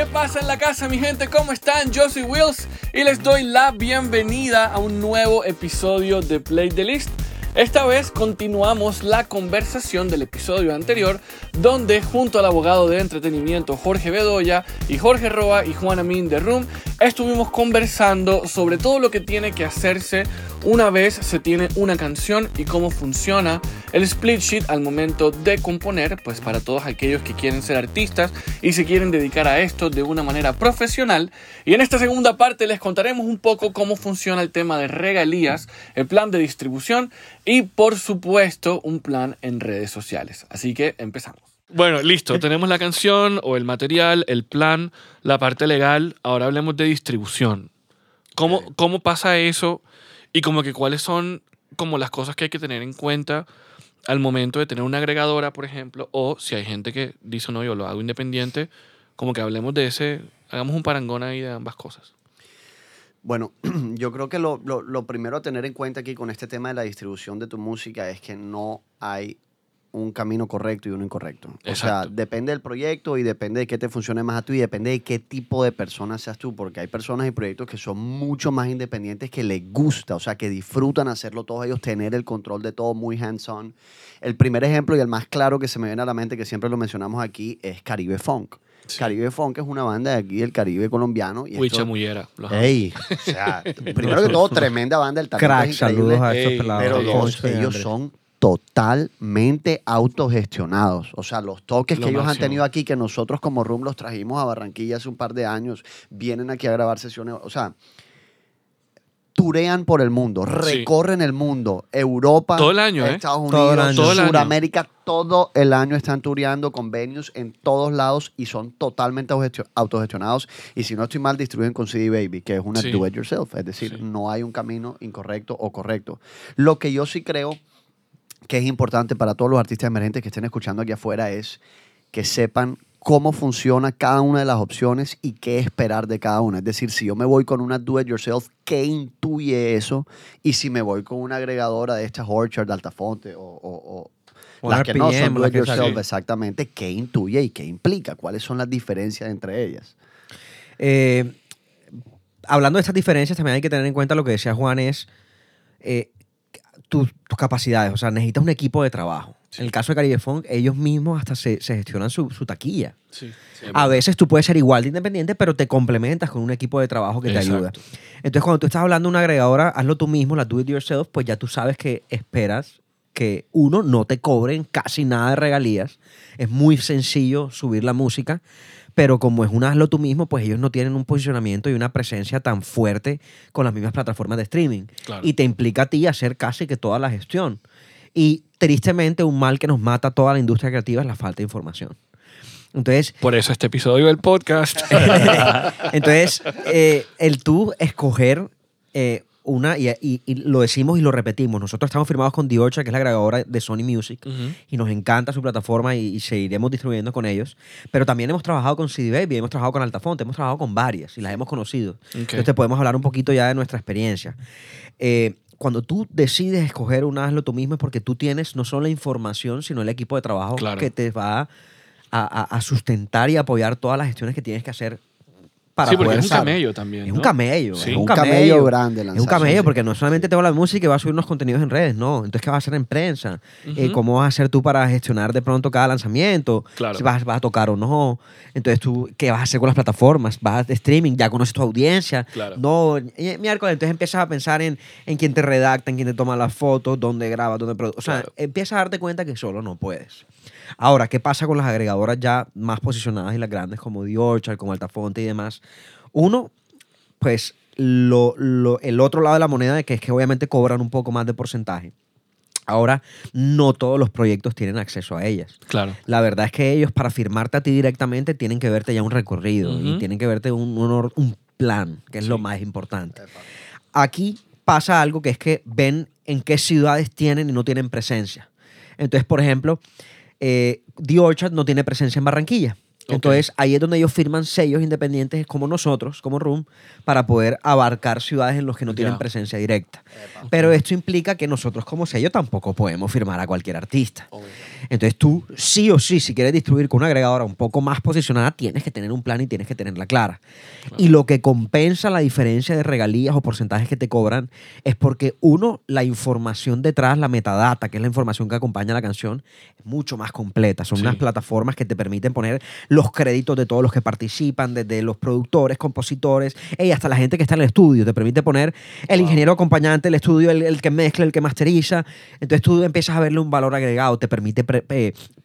¿Qué pasa en la casa, mi gente? ¿Cómo están? Yo soy Wills y les doy la bienvenida a un nuevo episodio de Play the List. Esta vez continuamos la conversación del episodio anterior, donde junto al abogado de entretenimiento Jorge Bedoya y Jorge Roa y Juan Amin de Room, estuvimos conversando sobre todo lo que tiene que hacerse una vez se tiene una canción y cómo funciona el split sheet al momento de componer, pues para todos aquellos que quieren ser artistas y se quieren dedicar a esto de una manera profesional. Y en esta segunda parte les contaremos un poco cómo funciona el tema de regalías, el plan de distribución y por supuesto un plan en redes sociales. Así que empezamos. Bueno, listo, tenemos la canción o el material, el plan, la parte legal, ahora hablemos de distribución. ¿Cómo, cómo pasa eso? Y como que cuáles son como las cosas que hay que tener en cuenta al momento de tener una agregadora, por ejemplo, o si hay gente que dice, no, yo lo hago independiente, como que hablemos de ese, hagamos un parangón ahí de ambas cosas. Bueno, yo creo que lo, lo, lo primero a tener en cuenta aquí con este tema de la distribución de tu música es que no hay un camino correcto y uno incorrecto. O sea, depende del proyecto y depende de qué te funcione más a ti y depende de qué tipo de persona seas tú, porque hay personas y proyectos que son mucho más independientes, que les gusta, o sea, que disfrutan hacerlo todos ellos, tener el control de todo muy hands-on. El primer ejemplo y el más claro que se me viene a la mente, que siempre lo mencionamos aquí, es Caribe Funk. Caribe Funk es una banda de aquí del Caribe colombiano. Y Huicha Muyera. Ey, o sea, primero que todo, tremenda banda. El Crack, saludos a estos pelados. Pero dos, ellos son totalmente autogestionados. O sea, los toques que ellos han tenido aquí, que nosotros como Room los trajimos a Barranquilla hace un par de años, vienen aquí a grabar sesiones. O sea, turean por el mundo, recorren el mundo, Europa, todo el año, ¿eh? Estados Unidos, todo Sudamérica, todo el año están tureando con venues en todos lados y son totalmente autogestionados. Y si no estoy mal, distribuyen con CD Baby, que es una do it yourself. Es decir, no hay un camino incorrecto o correcto. Lo que yo sí creo que es importante para todos los artistas emergentes que estén escuchando aquí afuera es que sepan cómo funciona cada una de las opciones y qué esperar de cada una. Es decir, si yo me voy con una do it yourself, ¿qué intuye eso? Y si me voy con una agregadora de estas Orchard, Altafonte o, o, las que no son do it yourself, exactamente, ¿qué intuye y qué implica? ¿Cuáles son las diferencias entre ellas? Eh, hablando de estas diferencias, también hay que tener en cuenta lo que decía Juan es, eh, tus, capacidades. O sea, necesitas un equipo de trabajo. En el caso de Caribe Funk, ellos mismos hasta se, gestionan su, taquilla. a veces tú puedes ser igual de independiente, pero te complementas con un equipo de trabajo que te ayuda. Entonces, cuando tú estás hablando de una agregadora, hazlo tú mismo, la do it yourself, pues ya tú sabes que esperas que uno no te cobren casi nada de regalías. Es muy sencillo subir la música pero como es un hazlo tú mismo, pues ellos no tienen un posicionamiento y una presencia tan fuerte con las mismas plataformas de streaming. Y te implica a ti hacer casi que toda la gestión. Y tristemente un mal que nos mata a toda la industria creativa es la falta de información. Entonces, Por eso este episodio del podcast. entonces, eh, el tú escoger eh, una, y, lo decimos y lo repetimos, nosotros estamos firmados con The que es la grabadora de Sony Music, y nos encanta su plataforma y, seguiremos distribuyendo con ellos. Pero también hemos trabajado con CD Baby, hemos trabajado con Altafonte, hemos trabajado con varias y las hemos conocido. Entonces te podemos hablar un poquito ya de nuestra experiencia. Eh, cuando tú decides escoger un hazlo tú mismo es porque tú tienes no solo la información, sino el equipo de trabajo que te va a, sustentar y apoyar todas las gestiones que tienes que hacer sí, porque es un camello también. Es un camello. Es un camello, grande. Es un camello porque no solamente te va la música y va a subir unos contenidos en redes, no. Entonces, ¿qué vas a hacer en prensa? Eh, ¿Cómo vas a hacer tú para gestionar de pronto cada lanzamiento? Si vas, a tocar o no. Entonces, tú, ¿qué vas a hacer con las plataformas? ¿Vas a streaming? ¿Ya conoces tu audiencia? No. Miércoles, entonces empiezas a pensar en, en quién te redacta, en quién te toma las fotos, dónde grabas, dónde produce. O sea, empiezas a darte cuenta que solo no puedes. Ahora, ¿qué pasa con las agregadoras ya más posicionadas y las grandes como The Orchard, como Altafonte y demás? Uno, pues lo, el otro lado de la moneda que es que obviamente cobran un poco más de porcentaje. Ahora, no todos los proyectos tienen acceso a ellas. Claro. La verdad es que ellos, para firmarte a ti directamente, tienen que verte ya un recorrido y tienen que verte un, un, plan, que es lo más importante. Aquí pasa algo que es que ven en qué ciudades tienen y no tienen presencia. Entonces, por ejemplo, eh, The Orchard no tiene presencia en Barranquilla. Entonces ahí es donde ellos firman sellos independientes como nosotros, como Room, para poder abarcar ciudades en las que no tienen presencia directa. Pero esto implica que nosotros como sello tampoco podemos firmar a cualquier artista. Entonces tú sí o sí, si quieres distribuir con una agregadora un poco más posicionada, tienes que tener un plan y tienes que tenerla clara. Y lo que compensa la diferencia de regalías o porcentajes que te cobran es porque uno, la información detrás, la metadata, que es la información que acompaña a la canción, es mucho más completa. Son unas plataformas que te permiten poner los créditos de todos los que participan, desde los productores, compositores, y hasta la gente que está en el estudio. Te permite poner el ingeniero acompañante del estudio, el, que mezcla, el que masteriza. Entonces tú empiezas a verle un valor agregado. Te permite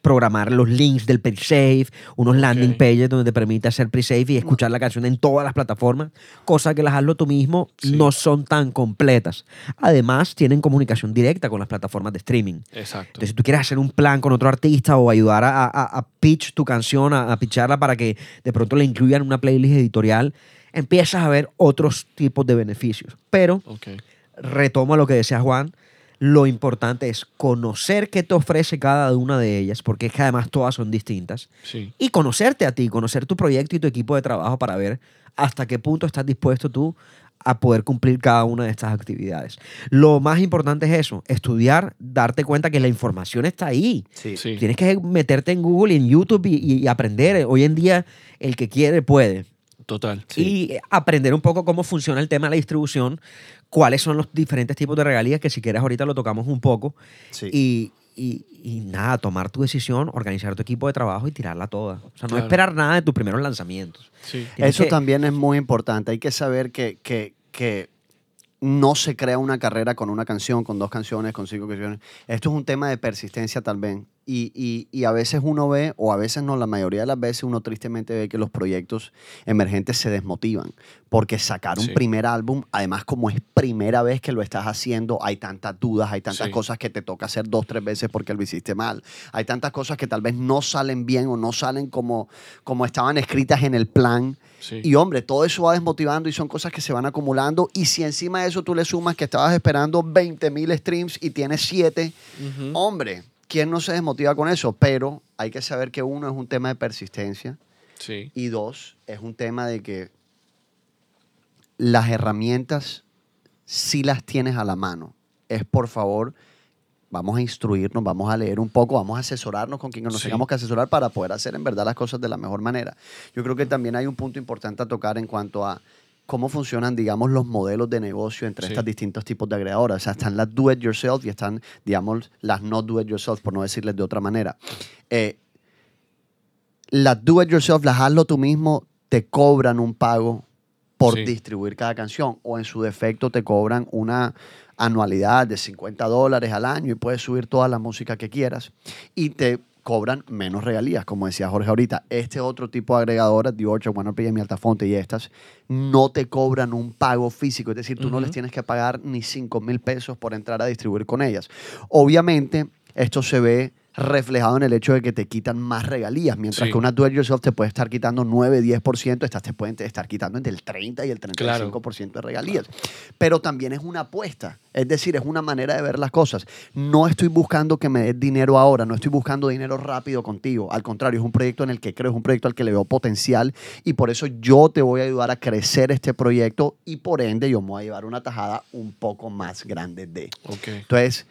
programar los links del pre-save, unos landing pages donde te permite hacer pre-save y escuchar la canción en todas las plataformas, cosa que las hazlo tú mismo no son tan completas. Además, tienen comunicación directa con las plataformas de streaming. Exacto. Entonces, si tú quieres hacer un plan con otro artista o ayudar a, pitch tu canción, a, a pitcharla para que de pronto le incluyan una playlist editorial, empiezas a ver otros tipos de beneficios. Pero, retomo lo que decía Juan, lo importante es conocer qué te ofrece cada una de ellas, porque es que además todas son distintas. Y conocerte a ti, conocer tu proyecto y tu equipo de trabajo para ver hasta qué punto estás dispuesto tú a poder cumplir cada una de estas actividades. Lo más importante es eso, estudiar, darte cuenta que la información está ahí. Tienes que meterte en Google y en YouTube y, aprender. Hoy en día el que quiere puede. Total. Y aprender un poco cómo funciona el tema de la distribución, cuáles son los diferentes tipos de regalías, que si quieres ahorita lo tocamos un poco. Y, y, nada, tomar tu decisión, organizar tu equipo de trabajo y tirarla toda. O sea, no esperar nada de tus primeros lanzamientos. Eso también es muy importante. Hay que saber que, que, que no se crea una carrera con una canción, con dos canciones, con cinco canciones. Esto es un tema de persistencia tal vez. Y, y, a veces uno ve, o a veces no, la mayoría de las veces uno tristemente ve que los proyectos emergentes se desmotivan. Porque sacar un primer álbum, además como es primera vez que lo estás haciendo, hay tantas dudas, hay tantas cosas que te toca hacer dos, tres veces porque lo hiciste mal. Hay tantas cosas que tal vez no salen bien o no salen como, como estaban escritas en el plan. Y hombre, todo eso va desmotivando y son cosas que se van acumulando. Y si encima de eso tú le sumas que estabas esperando 20 mil streams y tienes 7, hombre ¿quién no se desmotiva con eso? Pero hay que saber que uno es un tema de persistencia. Sí. Y dos, es un tema de que las herramientas sí las tienes a la mano. Es por favor, vamos a instruirnos, vamos a leer un poco, vamos a asesorarnos con quien nos tengamos que asesorar para poder hacer en verdad las cosas de la mejor manera. Yo creo que también hay un punto importante a tocar en cuanto a cómo funcionan, digamos, los modelos de negocio entre estos distintos tipos de agregadoras. O sea, están las do it yourself y están, digamos, las no do it yourself, por no decirles de otra manera. Eh, las do it yourself, las hazlo tú mismo, te cobran un pago por distribuir cada canción o en su defecto te cobran una anualidad de 50 dólares al año y puedes subir toda la música que quieras y te cobran menos regalías, como decía Jorge ahorita. Este otro tipo de agregadoras, The Orchard, OneRPM, Altafonte y estas, no te cobran un pago físico, es decir, tú no les tienes que pagar ni 5 mil pesos por entrar a distribuir con ellas. Obviamente, esto se ve reflejado en el hecho de que te quitan más regalías, mientras que una do it yourself te puede estar quitando 9, 10%, estas te pueden estar quitando entre el 30 y el 35% de regalías. Pero también es una apuesta, es decir, es una manera de ver las cosas. No estoy buscando que me des dinero ahora, no estoy buscando dinero rápido contigo, al contrario, es un proyecto en el que creo, es un proyecto al que le veo potencial y por eso yo te voy a ayudar a crecer este proyecto y por ende yo me voy a llevar una tajada un poco más grande de. Entonces,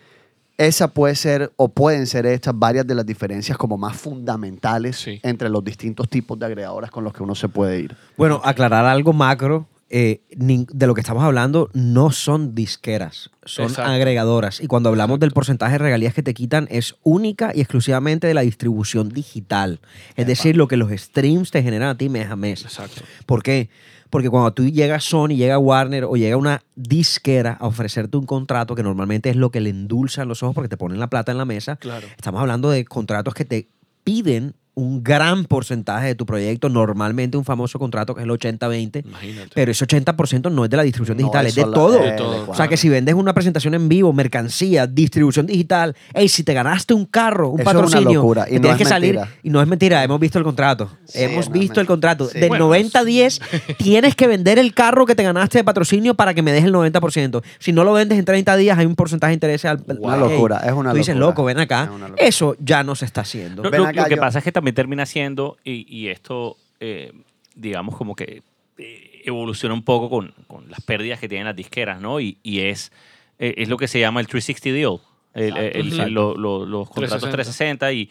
esa puede ser o pueden ser estas varias de las diferencias como más fundamentales entre los distintos tipos de agregadoras con los que uno se puede ir. Bueno, aclarar algo macro. Eh, de lo que estamos hablando no son disqueras, son agregadoras. Y cuando hablamos del porcentaje de regalías que te quitan, es única y exclusivamente de la distribución digital. Es decir, lo que los streams te generan a ti mes a mes. Exacto. ¿Por qué? Porque cuando tú llegas Sony, llega Warner o llega una disquera a ofrecerte un contrato que normalmente es lo que le endulzan los ojos porque te ponen la plata en la mesa, estamos hablando de contratos que te piden un gran porcentaje de tu proyecto, normalmente un famoso contrato que es el 80-20, pero ese 80% no es de la distribución digital, es, de, todo. O sea que si vendes una presentación en vivo, mercancía, distribución digital, hey, si te ganaste un carro, un patrocinio, Y tienes que salir, y no es mentira, hemos visto el contrato, hemos visto el contrato, de 90 a 10 tienes que vender el carro que te ganaste de patrocinio para que me des el 90%. Si no lo vendes en 30 días hay un porcentaje de interés. Al, una locura, es una Tú dices, loco, ven acá. Eso ya no se está haciendo. lo, que pasa es que también también termina siendo, y, y esto, eh, digamos, como que eh, evoluciona un poco con, con, las pérdidas que tienen las disqueras, ¿no? Y, y es, eh, es lo que se llama el 360 deal, el, el, el, lo, lo, los contratos 360, 360 y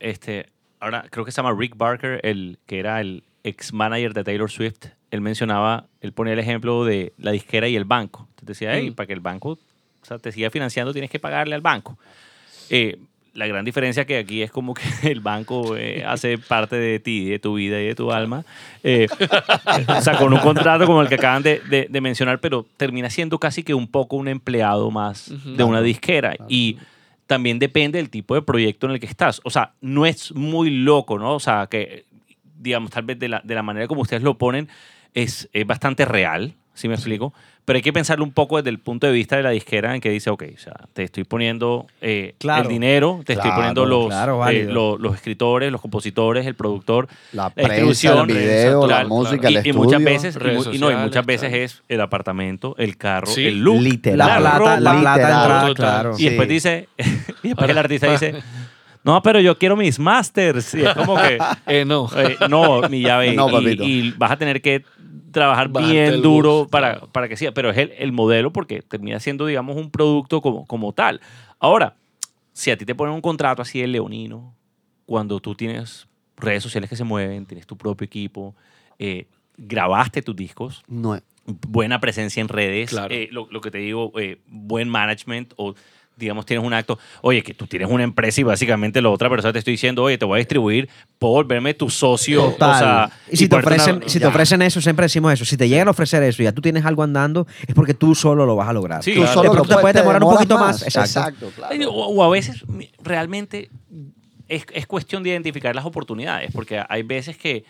este, ahora creo que se llama Rick Barker, el que era el ex manager de Taylor Swift, él mencionaba, él ponía el ejemplo de la disquera y el banco. Entonces decía, hey, mm. para que el banco o sea, te siga financiando tienes que pagarle al banco. Eh, la gran diferencia que aquí es como que el banco eh, hace parte de ti, de tu vida y de tu alma. Eh, o sea, con un contrato como el que acaban de, de, mencionar, pero termina siendo casi que un poco un empleado más de una disquera. Y también depende del tipo de proyecto en el que estás. O sea, no es muy loco, ¿no? O sea, que, digamos, tal vez de la, de la manera como ustedes lo ponen, es, es bastante real, ¿sí me explico? Pero hay que pensarlo un poco desde el punto de vista de la disquera en que dice, ok, o sea, te estoy poniendo eh, el dinero, te estoy poniendo los, eh, los, escritores, los compositores, el productor, la, prensa, el video, la, música, el y, muchas veces y, no, y muchas veces es el apartamento, el carro, el look, literal, la plata, la plata claro. Y después dice, y después el artista dice no, pero yo quiero mis masters. Y es como que. Eh, no. no, mi llave. No, y, y, vas a tener que trabajar bien duro para, para que sea, pero es el, el, modelo porque termina siendo, digamos, un producto como, como tal. Ahora, si a ti te ponen un contrato así de leonino, cuando tú tienes redes sociales que se mueven, tienes tu propio equipo, eh, grabaste tus discos, no. buena presencia en redes, eh, lo, lo, que te digo, eh, buen management o digamos, tienes un acto, oye, que tú tienes una empresa y básicamente la otra persona te estoy diciendo, oye, te voy a distribuir, puedo volverme tu socio. O sea, y si, te ofrecen, si te ofrecen eso, siempre decimos eso, si te llegan a ofrecer eso y ya tú tienes algo andando, es porque tú solo lo vas a lograr. Sí, tú solo lo te puedes demorar un poquito más. Exacto. claro. o, a veces realmente es, es cuestión de identificar las oportunidades, porque hay veces que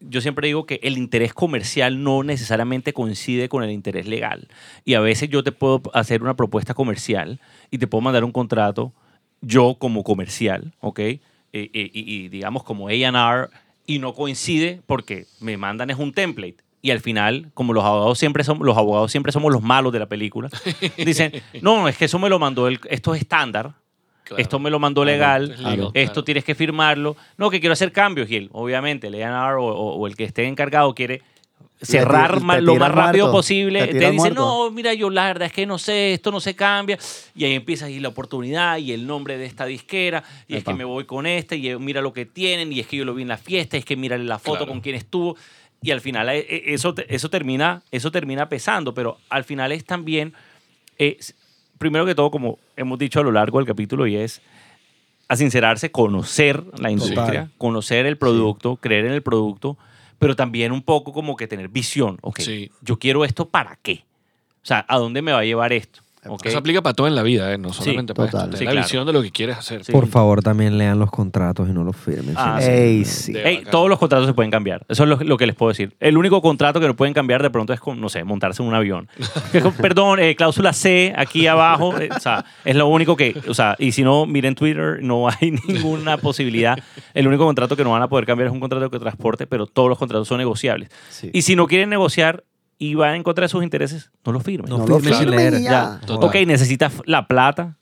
yo siempre digo que el interés comercial no necesariamente coincide con el interés legal. Y a veces yo te puedo hacer una propuesta comercial y te puedo mandar un contrato, yo como comercial, ¿ok? Eh, eh, y, digamos como AR, y no coincide porque me mandan es un template. Y al final, como los abogados siempre somos, los abogados siempre somos los malos de la película, dicen, no, es que eso me lo mandó, el, esto es estándar, esto me lo mandó legal, esto tienes que firmarlo. No, que quiero hacer cambios. Y él, obviamente, el o, el que esté encargado quiere cerrar lo más rápido posible. Te, dice, no, mira, yo la verdad es que no sé, esto no se cambia. Y ahí empieza ahí la oportunidad y el nombre de esta disquera. Y es que me voy con este y mira lo que tienen. Y es que yo lo vi en la fiesta. es que mira la foto con quién estuvo. Y al final eh, eh, eso, eso, termina, eso termina pesando. Pero al final es también... Eh, primero que todo, como hemos dicho a lo largo del capítulo, y es a sincerarse, conocer la industria, conocer el producto, creer en el producto, pero también un poco como que tener visión. Ok, yo quiero esto para qué. O sea, ¿a dónde me va a llevar esto? Eso aplica para todo en la vida, ¿eh? no solamente para esto. la visión de lo que quieres hacer. Por favor, también lean los contratos y no los firmen. Ah, todos los contratos se pueden cambiar. Eso es lo, que les puedo decir. El único contrato que no pueden cambiar de pronto es con, no sé, montarse en un avión. Perdón, eh, cláusula C, aquí abajo. Eh, o sea, es lo único que. O sea, y si no, miren Twitter, no hay ninguna posibilidad. El único contrato que no van a poder cambiar es un contrato de transporte, pero todos los contratos son negociables. Y si no quieren negociar, y va en contra de sus intereses, no lo firme. No, lo firme sin leer. Ya. Ok, necesitas la plata,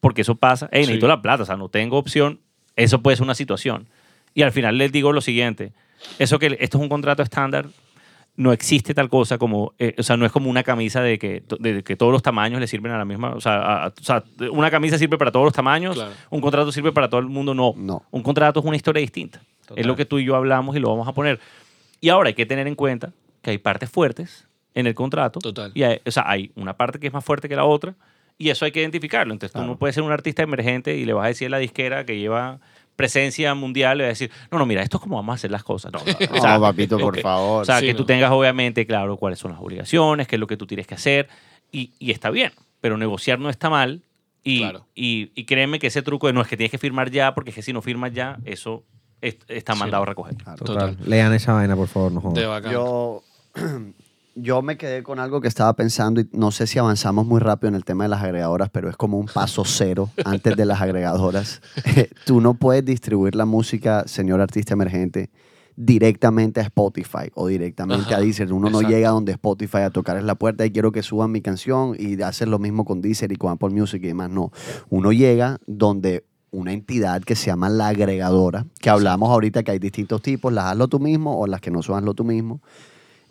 porque eso pasa. Hey, necesito la plata, o sea, no tengo opción. Eso puede ser una situación. Y al final les digo lo siguiente: eso que esto es un contrato estándar, no existe tal cosa como, eh, o sea, no es como una camisa de que, de que todos los tamaños le sirven a la misma, o sea, o sea una camisa sirve para todos los tamaños, un contrato sirve para todo el mundo, no. no. Un contrato es una historia distinta. Es lo que tú y yo hablamos y lo vamos a poner. Y ahora hay que tener en cuenta que hay partes fuertes en el contrato. Total. Y hay, o sea, hay una parte que es más fuerte que la otra y eso hay que identificarlo. Entonces tú no puedes ser un artista emergente y le vas a decir a la disquera que lleva presencia mundial, le vas a decir, no, no, mira, esto es como vamos a hacer las cosas. No, o sea, papito, por favor. O sea, que tú tengas obviamente claro cuáles son las obligaciones, qué es lo que tú tienes que hacer y, y está bien, pero negociar no está mal. Y, y, y, créeme que ese truco de no es que tienes que firmar ya, porque es que si no firmas ya, eso está mandado a recoger. Total. Lean esa vaina, por favor, no jodan. Yo yo me quedé con algo que estaba pensando y no sé si avanzamos muy rápido en el tema de las agregadoras, pero es como un paso cero antes de las agregadoras. Tú no puedes distribuir la música, señor artista emergente, directamente a Spotify o directamente a Deezer. Uno no llega donde Spotify a tocar en la puerta y quiero que suban mi canción y hacer lo mismo con Deezer y con Apple Music y demás. No. Uno llega donde una entidad que se llama la agregadora, que hablamos ahorita que hay distintos tipos, las hazlo tú mismo o las que no son hazlo tú mismo.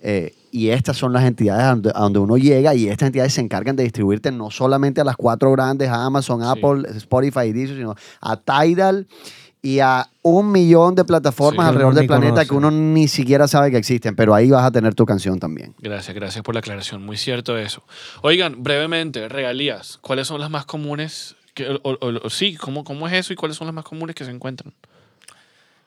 Eh, y estas son las entidades a donde, uno llega y estas entidades se encargan de distribuirte no solamente a las cuatro grandes, a Amazon, Apple, Spotify y Deezer, sino a Tidal y a un millón de plataformas alrededor del planeta que uno ni siquiera sabe que existen, pero ahí vas a tener tu canción también. Gracias, gracias por la aclaración. Muy cierto eso. Oigan, brevemente, regalías. ¿Cuáles son las más comunes? sí, ¿cómo, ¿cómo es eso y cuáles son las más comunes que se encuentran?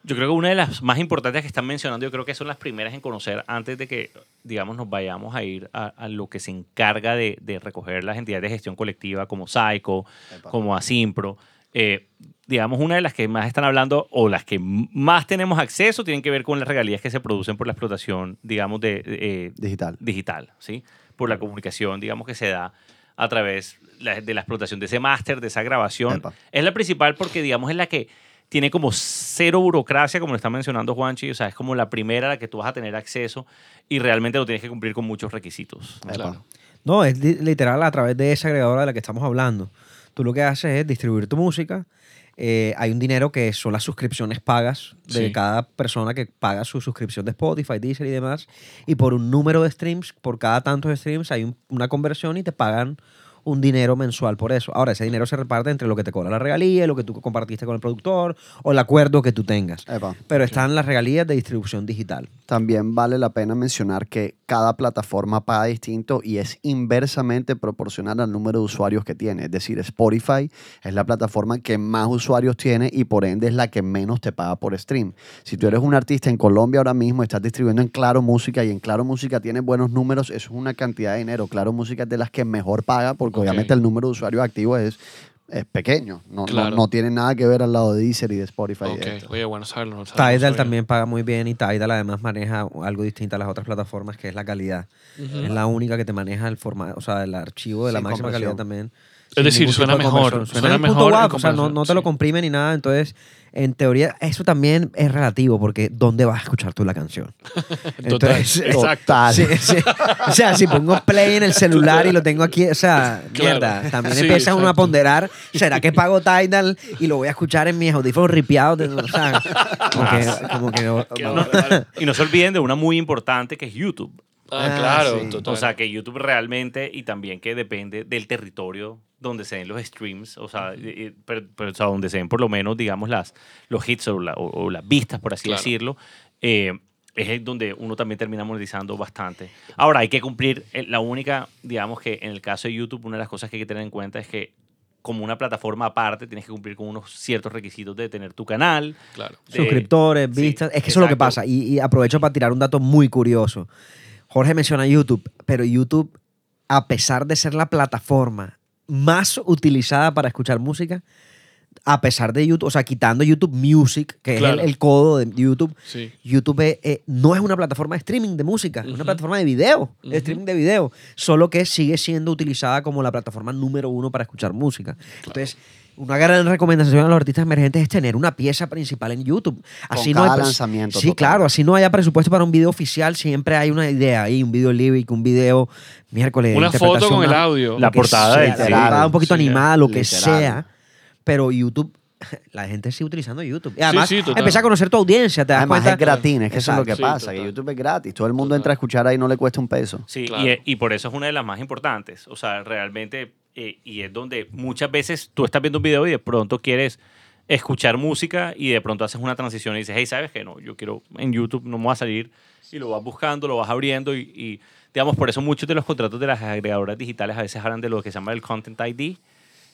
Yo creo que una de las más importantes que están mencionando, yo creo que son las primeras en conocer antes de que, digamos, nos vayamos a ir a, lo que se encarga de, de, recoger las entidades de gestión colectiva como Psycho, como Asimpro. Eh, digamos, una de las que más están hablando o las que más tenemos acceso tienen que ver con las regalías que se producen por la explotación, digamos, de, eh, digital. Digital, ¿sí? Por la comunicación, digamos, que se da a través de la explotación de ese máster, de esa grabación. Es la principal porque, digamos, es la que tiene como cero burocracia, como lo está mencionando Juanchi, o sea, es como la primera a la que tú vas a tener acceso y realmente lo tienes que cumplir con muchos requisitos. Claro. No, es literal a través de esa agregadora de la que estamos hablando. Tú lo que haces es distribuir tu música. Eh, hay un dinero que son las suscripciones pagas de cada persona que paga su suscripción de Spotify, Deezer y demás. Y por un número de streams, por cada tantos streams, hay una conversión y te pagan un dinero mensual por eso. Ahora, ese dinero se reparte entre lo que te cobra la regalía, lo que tú compartiste con el productor o el acuerdo que tú tengas. Pero están las regalías de distribución digital. También vale la pena mencionar que cada plataforma paga distinto y es inversamente proporcional al número de usuarios que tiene. Es decir, Spotify es la plataforma que más usuarios tiene y por ende es la que menos te paga por stream. Si tú eres un artista en Colombia ahora mismo, estás distribuyendo en Claro Música y en Claro Música tiene buenos números, eso es una cantidad de dinero. Claro Música es de las que mejor paga porque obviamente el número de usuarios activos es, es pequeño. No, no, tiene nada que ver al lado de Deezer y de Spotify. Oye, bueno saberlo. Tidal también paga muy bien y Tidal además maneja algo distinto a las otras plataformas que es la calidad. Es la única que te maneja el formato, o sea, el archivo de la máxima calidad también. Es decir, suena mejor. Suena, mejor. o sea, no, te lo comprime ni nada. Entonces, en teoría, eso también es relativo, porque ¿dónde vas a escuchar tú la canción? Entonces, Exacto. o sea, si pongo play en el celular y lo tengo aquí, o sea, mierda, también empieza uno a ponderar, ¿será que pago Tidal y lo voy a escuchar en mis audífonos ripiados? O sea, como que, no, y no se olviden de una muy importante que es YouTube. Ah, claro, total. O sea, que YouTube realmente y también que depende del territorio donde se den los streams, o sea, pero, donde se den por lo menos, digamos, las, los hits o, o, las vistas, por así decirlo, eh, es donde uno también termina monetizando bastante. Ahora, hay que cumplir, eh, la única, digamos que en el caso de YouTube, una de las cosas que hay que tener en cuenta es que como una plataforma aparte, tienes que cumplir con unos ciertos requisitos de tener tu canal. Claro. Suscriptores, vistas. es que eso es lo que pasa. Y, y, aprovecho para tirar un dato muy curioso. Jorge menciona YouTube, pero YouTube, a pesar de ser la plataforma más utilizada para escuchar música, a pesar de YouTube, o sea, quitando YouTube Music, que es el, codo de YouTube, YouTube eh, eh, no es una plataforma de streaming de música, es una plataforma de video, de streaming de video, solo que sigue siendo utilizada como la plataforma número uno para escuchar música. Entonces, una gran recomendación a los artistas emergentes es tener una pieza principal en YouTube. Así Con no cada lanzamiento. Sí, claro, así no haya presupuesto para un video oficial, siempre hay una idea ahí, un video lyric, un video miércoles. Una foto con el audio. La portada, un poquito animada, lo que sea. Pero YouTube la gente sigue utilizando YouTube. Y además, empieza a conocer tu audiencia. Te das además, es gratis, es que eso es lo que pasa, que YouTube es gratis. Todo el mundo entra a escuchar ahí y no le cuesta un peso. Sí, y, y, por eso es una de las más importantes. O sea, realmente eh, y es donde muchas veces tú estás viendo un video y de pronto quieres escuchar música y de pronto haces una transición y dices, hey, ¿sabes qué? No, yo quiero en YouTube, no me voy a salir y lo vas buscando, lo vas abriendo y, y digamos, por eso muchos de los contratos de las agregadoras digitales a veces hablan de lo que se llama el Content ID,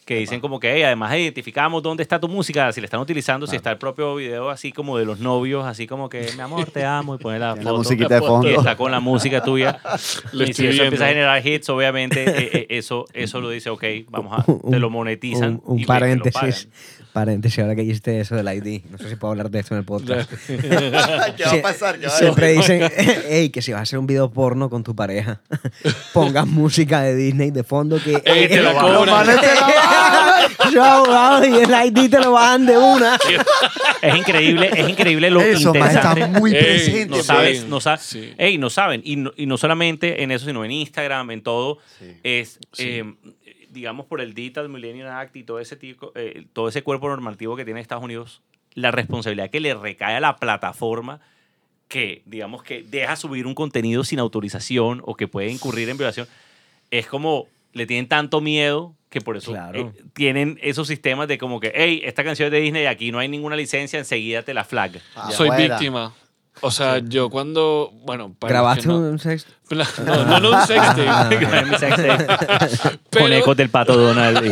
que dicen como que además identificamos dónde está tu música, si la están utilizando, si está el propio video así como de los novios, así como que mi amor, te amo, y pone la, foto, musiquita de fondo. Y está con la música tuya. y si eso empieza a generar hits, obviamente eh, eh, eso, eso lo dice, ok, vamos a, te lo monetizan. Un, un paréntesis, paréntesis, ahora que hiciste eso del ID, no sé si puedo hablar de esto en el podcast. ¿Qué va a pasar? Siempre dicen, hey, que si vas a hacer un video porno con tu pareja, pongas música de Disney de fondo que... Ey, te lo Yo abogado y el ID te lo van de una. Es increíble, es increíble lo eso, interesante. Está muy presente. No sabes, no, sabes, no saben. Y no, y no, solamente en eso, sino en Instagram, en todo. Es, eh, digamos, por el Digital Millennium Act y todo ese, tipo, eh, todo ese cuerpo normativo que tiene Estados Unidos, la responsabilidad que le recae a la plataforma que, digamos, que deja subir un contenido sin autorización o que puede incurrir en violación, es como le tienen tanto miedo que por eso Claro. eh, tienen esos sistemas de como que, hey, esta canción es de Disney y aquí no hay ninguna licencia, enseguida te la flag. Ah, Soy víctima. O sea, yo cuando. Bueno, para ¿Grabaste no- un sex? No, no, no un sexting. Pero- Con ecos del pato Donald. y-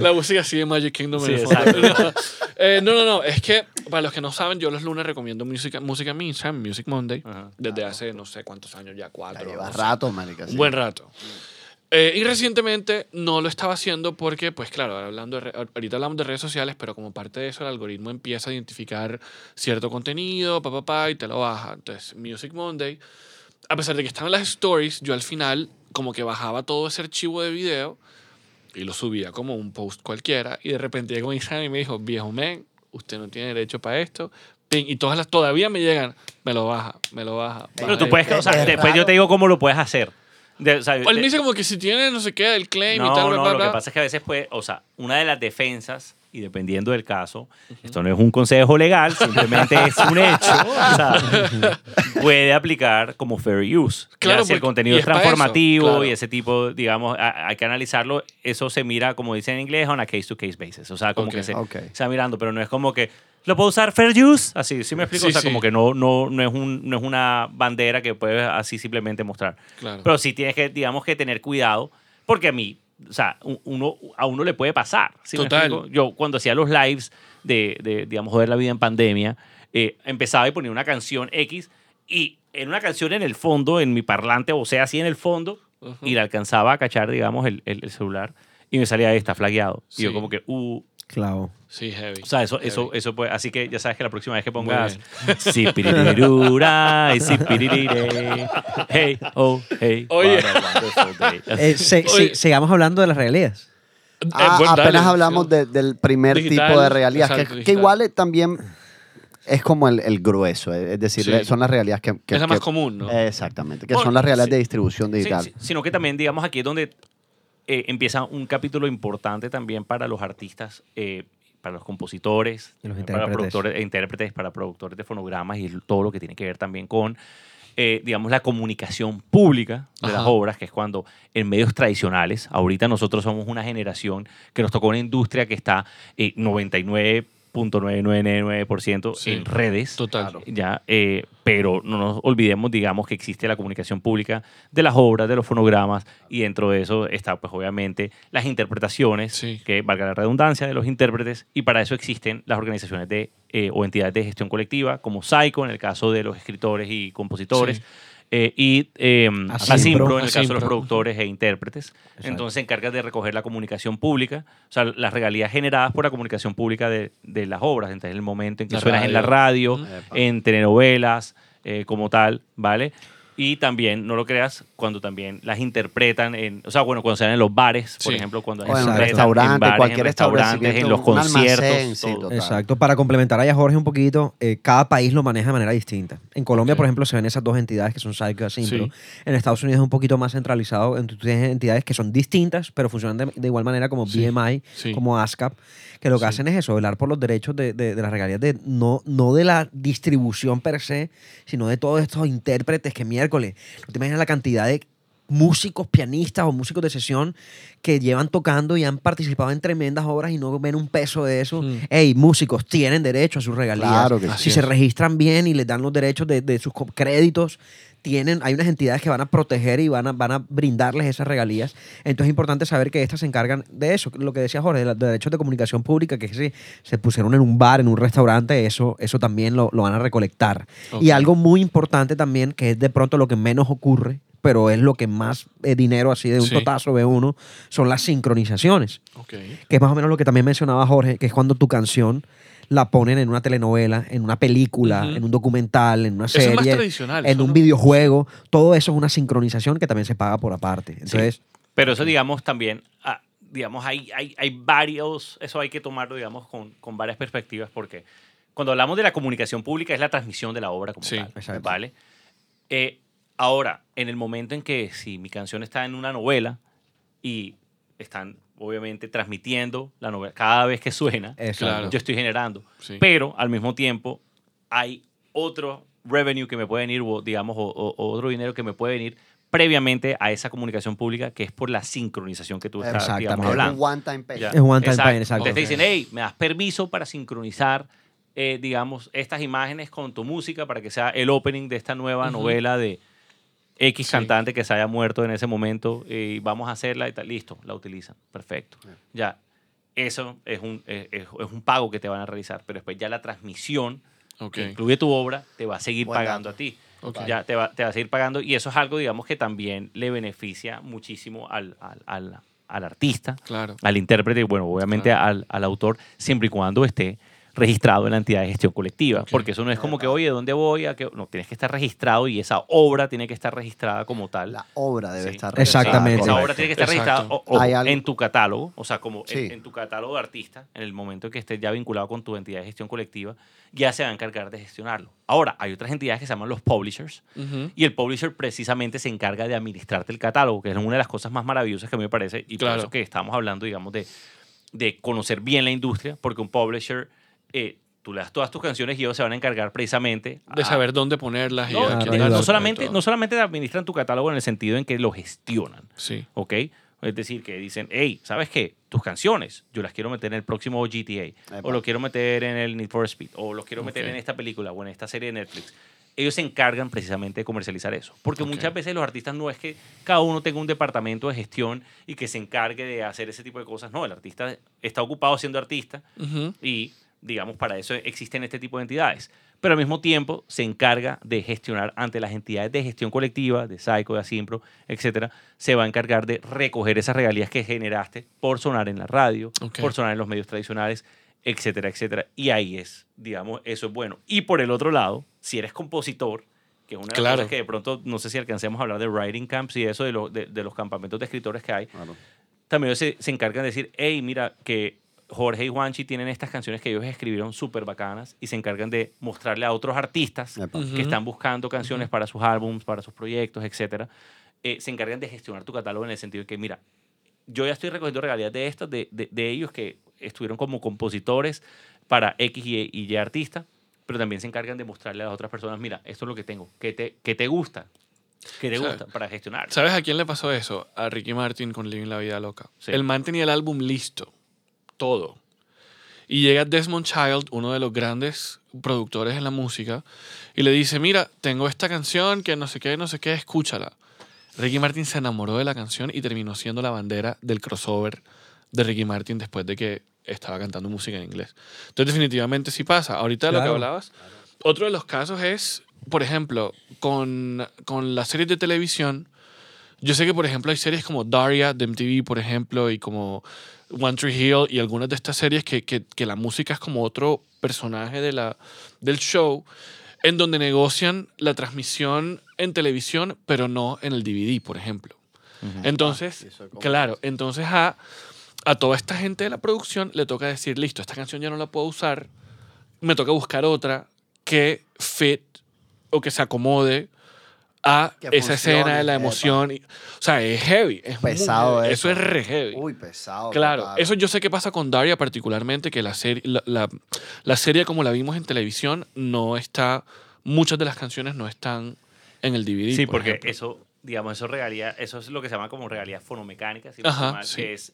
La música así de Magic Kingdom en Sí, el fondo. exacto. No. Eh, no, no, no. Es que, para los que no saben, yo los lunes recomiendo música, música en mi Instagram, Music Monday, Ajá. desde hace no sé cuántos años ya, cuatro. lleva no sé. rato, marica. sí. Un buen rato. Eh, y recientemente no lo estaba haciendo porque, pues claro, hablando de ahorita hablamos de redes sociales, pero como parte de eso el algoritmo empieza a identificar cierto contenido, pa, pa, pa, y te lo baja. Entonces, Music Monday, a pesar de que estaban las stories, yo al final como que bajaba todo ese archivo de video y lo subía como un post cualquiera y de repente llegó Instagram y me dijo, viejo men, usted no tiene derecho para esto. Y todas las todavía me llegan, me lo baja, me lo baja. Pero baja tú puedes, o sea, Es después yo te digo cómo lo puedes hacer. De- o sea, él de- dice como que si tiene no sé qué, el claim y no, tal, bla, no, bla, lo que bla. pasa es que a veces puede, o sea, una de las defensas, y dependiendo del caso, esto no es un consejo legal, simplemente es un hecho, o sea, puede aplicar como fair use. Ya Claro, si el contenido es eso, transformativo claro. y ese tipo, digamos, a- hay que analizarlo, eso se mira, como dicen en inglés, on a case-to-case basis. O sea, como Ok, que se, ok. se va mirando, pero no es como que lo puedo usar fair use, así, ¿sí me explico? Sí, o sea, sí. como que no, no, no, es un, no es una bandera que puedes así simplemente mostrar. Claro. Pero sí tienes que, digamos, que tener cuidado, porque a mí, o sea, un- uno, a uno le puede pasar. ¿sí me Total. Yo cuando hacía los lives de, de, digamos, joder la vida en pandemia, eh, empezaba y ponía una canción X y en una canción en el fondo, en mi parlante, o sea, así en el fondo, y la alcanzaba a cachar, digamos, el, el- el celular y me salía esta flagueado. Y yo como que, uh, Claro. Sí, heavy. o sea, eso, eso, Heavy. eso puede. Así que ya sabes que la próxima vez que pongas. Zipirirura, y zipiririre, Hey, oh, hey. Oye. Eh, se- Oye. se- sigamos hablando de las regalías. Eh, Ah, bueno, dale, apenas hablamos sí. de- del primer Digital, tipo de regalías, que, exacto, que digital. igual eh, también es como el, el grueso, eh, es decir, Sí. son las regalías que... que- Es la que- más común, ¿no? Exactamente, que Bueno, son las regalías sí. de distribución Sí, digital. sí, sino que también, digamos, aquí es donde eh, empieza un capítulo importante también para los artistas, eh, para los compositores, Y los para productores, e intérpretes, para productores de fonogramas y todo lo que tiene que ver también con, eh, digamos, la comunicación pública de las obras, que es cuando en medios tradicionales, ahorita nosotros somos una generación que nos tocó una industria que está eh, 99.999% Sí. en redes. Total. Ya, eh, pero no nos olvidemos, digamos, que existe la comunicación pública de las obras, de los fonogramas, y dentro de eso está, pues, obviamente, las interpretaciones, Sí. que valga la redundancia, de los intérpretes, y para eso existen las organizaciones de, eh, o entidades de gestión colectiva, como SAICO, en el caso de los escritores y compositores, Sí. Eh, y eh, Asimpro. Asimpro, en el caso de los productores e intérpretes. Entonces se encarga de recoger la comunicación pública, o sea, las regalías generadas por la comunicación pública de, de las obras. Entonces, el momento en que La suenas en la radio. radio, Epa. en telenovelas, eh, como tal, ¿vale? Y también, no lo creas, cuando también las interpretan en, o sea, bueno, cuando se dan en los bares, por Sí. ejemplo, cuando O en un interpretan restaurante, bares, cualquier en restaurantes, en los conciertos. almacén, sí. Exacto. Para complementar a Jorge un poquito, eh, cada país lo maneja de manera distinta. En Colombia, por ejemplo, se ven esas dos entidades que son Psycho y. En Estados Unidos es un poquito más centralizado. En- entidades que son distintas, pero funcionan de, de igual manera como Sí. BMI, Sí. como ASCAP, que lo que Sí. hacen es eso, velar por los derechos de, de- de las regalías, de, no, no de la distribución per se, sino de todos estos intérpretes que miércoles, no te imaginas la cantidad de músicos, pianistas o músicos de sesión que llevan tocando y han participado en tremendas obras y no ven un peso de eso. Mm. Ey, músicos tienen derecho a sus regalías. Claro que si se registran bien y les dan los derechos de, de sus créditos, tienen, hay unas entidades que van a proteger y van a, van a brindarles esas regalías. Entonces es importante saber que estas se encargan de eso, lo que decía Jorge, de los derechos de comunicación pública, que si se pusieron en un bar, en un restaurante, eso, eso también lo, lo van a recolectar. Y algo muy importante también, que es de pronto lo que menos ocurre, pero es lo que más eh, dinero así de un Sí. totazo ve uno, son las sincronizaciones que es más o menos lo que también mencionaba Jorge, que es cuando tu canción la ponen en una telenovela, en una película, en un documental, en una Eso es serie, más tradicional. en eso un no- videojuego. Todo eso es una sincronización que también se paga por aparte. Entonces, Pero eso, digamos, también, ah, digamos, hay, hay, hay varios, eso hay que tomarlo, digamos, con, con varias perspectivas, porque cuando hablamos de la comunicación pública es la transmisión de la obra como Sí, tal, exacto. ¿vale? Eh, ahora, en el momento en que si mi canción está en una novela, y están obviamente transmitiendo la novela cada vez que suena. Claro. Yo estoy generando. Sí. Pero al mismo tiempo hay otro revenue que me puede venir, o, digamos, o, otro dinero que me puede venir previamente a esa comunicación pública que es por la sincronización que tú estás digamos, Exactamente. Es hablando. un one time pay. Es one time pay, exacto. Entonces te dicen, hey, me das permiso para sincronizar, eh, digamos, estas imágenes con tu música para que sea el opening de esta nueva novela de X Sí. cantante que se haya muerto en ese momento y vamos a hacerla y tal. Listo, la utilizan. Perfecto. Ya, eso es un, es, un pago que te van a realizar, pero después ya la transmisión que incluye tu obra te va a seguir pagando a ti. Ok. Ya te va, te va a seguir pagando y eso es algo, digamos, que también le beneficia muchísimo al, al, al- al artista Claro. al intérprete y, bueno, obviamente Claro. al, al autor, siempre y cuando esté registrado en la entidad de gestión colectiva. Porque eso no es como que, oye, ¿dónde voy? ¿A qué? No, tienes que estar registrado y esa obra tiene que estar registrada como tal. La obra debe Sí. estar Exactamente. Esa registrada, obra tiene que estar Exacto. registrada o- o en tu catálogo, o sea, como en- Sí. en, tu catálogo de artista, en el momento en que estés ya vinculado con tu entidad de gestión colectiva, ya se va a encargar de gestionarlo. Ahora, hay otras entidades que se llaman los publishers, y el publisher precisamente se encarga de administrarte el catálogo, que es una de las cosas más maravillosas que a mí me parece, y Claro. por eso que estamos hablando, digamos, de, de conocer bien la industria, porque un publisher, eh, tú le das todas tus canciones y ellos se van a encargar precisamente De a- saber dónde ponerlas y No, a quién solamente, no solamente administran tu catálogo en el sentido en que lo gestionan, Sí. ¿ok? Es decir, que dicen, hey, ¿sabes qué? Tus canciones, yo las quiero meter en el próximo GTA, Epa. o lo quiero meter en el Need for Speed, o lo quiero meter en esta película o en esta serie de Netflix. Ellos se encargan precisamente de comercializar eso. Porque muchas veces los artistas no es que cada uno tenga un departamento de gestión y que se encargue de hacer ese tipo de cosas. No, el artista está ocupado siendo artista y, digamos, para eso existen este tipo de entidades. Pero al mismo tiempo se encarga de gestionar ante las entidades de gestión colectiva, de Psycho, de Asimpro, etcétera, se va a encargar de recoger esas regalías que generaste por sonar en la radio, por sonar en los medios tradicionales, etcétera, etcétera. Y ahí es, digamos, eso es bueno. Y por el otro lado, si eres compositor, que es una de las cosas que de pronto, no sé si alcancemos a hablar de writing camps y eso de, lo- de- de los campamentos de escritores que hay, Claro. también se, se encargan de decir, hey, mira, que Jorge y Juanchi tienen estas canciones que ellos escribieron súper bacanas y se encargan de mostrarle a otros artistas que están buscando canciones para sus álbums, para sus proyectos, etcétera. Eh, se encargan de gestionar tu catálogo en el sentido de que, mira, yo ya estoy recogiendo regalías de estas, de, de- de ellos que estuvieron como compositores para X y, y Y artista, pero también se encargan de mostrarle a las otras personas, mira, esto es lo que tengo, que te, que te gusta, que te O sea, gusta para gestionar. ¿Sabes a quién le pasó eso? A Ricky Martin con Living la Vida Loca. Sí. El man tenía el álbum listo. Todo. Y llega Desmond Child, uno de los grandes productores en la música, y le dice, mira, tengo esta canción que no sé qué, no sé qué, escúchala. Ricky Martin se enamoró de la canción y terminó siendo la bandera del crossover de Ricky Martin después de que estaba cantando música en inglés. Entonces definitivamente sí pasa. Ahorita de lo que Claro. hablabas, otro de los casos es, por ejemplo, con, con las series de televisión, yo sé que, por ejemplo, hay series como Daria de MTV, por ejemplo, y como One Tree Hill y algunas de estas series que, que, que la música es como otro personaje de la, del show, en donde negocian la transmisión en televisión, pero no en el DVD, por ejemplo. Entonces, Ah, eso es como- claro, entonces a, a toda esta gente de la producción le toca decir, listo, esta canción ya no la puedo usar, me toca buscar otra que fit o que se acomode a Que esa escena de la emoción. y- o sea, es heavy. Es muy Pesado heavy. eso. Eso es re heavy. Uy, pesado. Claro, total. eso yo sé que pasa con Daria particularmente, que la, serie la, la- la serie como la vimos en televisión no está, muchas de las canciones no están en el DVD. Sí, por porque ejemplo. eso, digamos, eso regalía, eso es lo que se llama como regalía fonomecánica, si Ajá, mal, sí. que es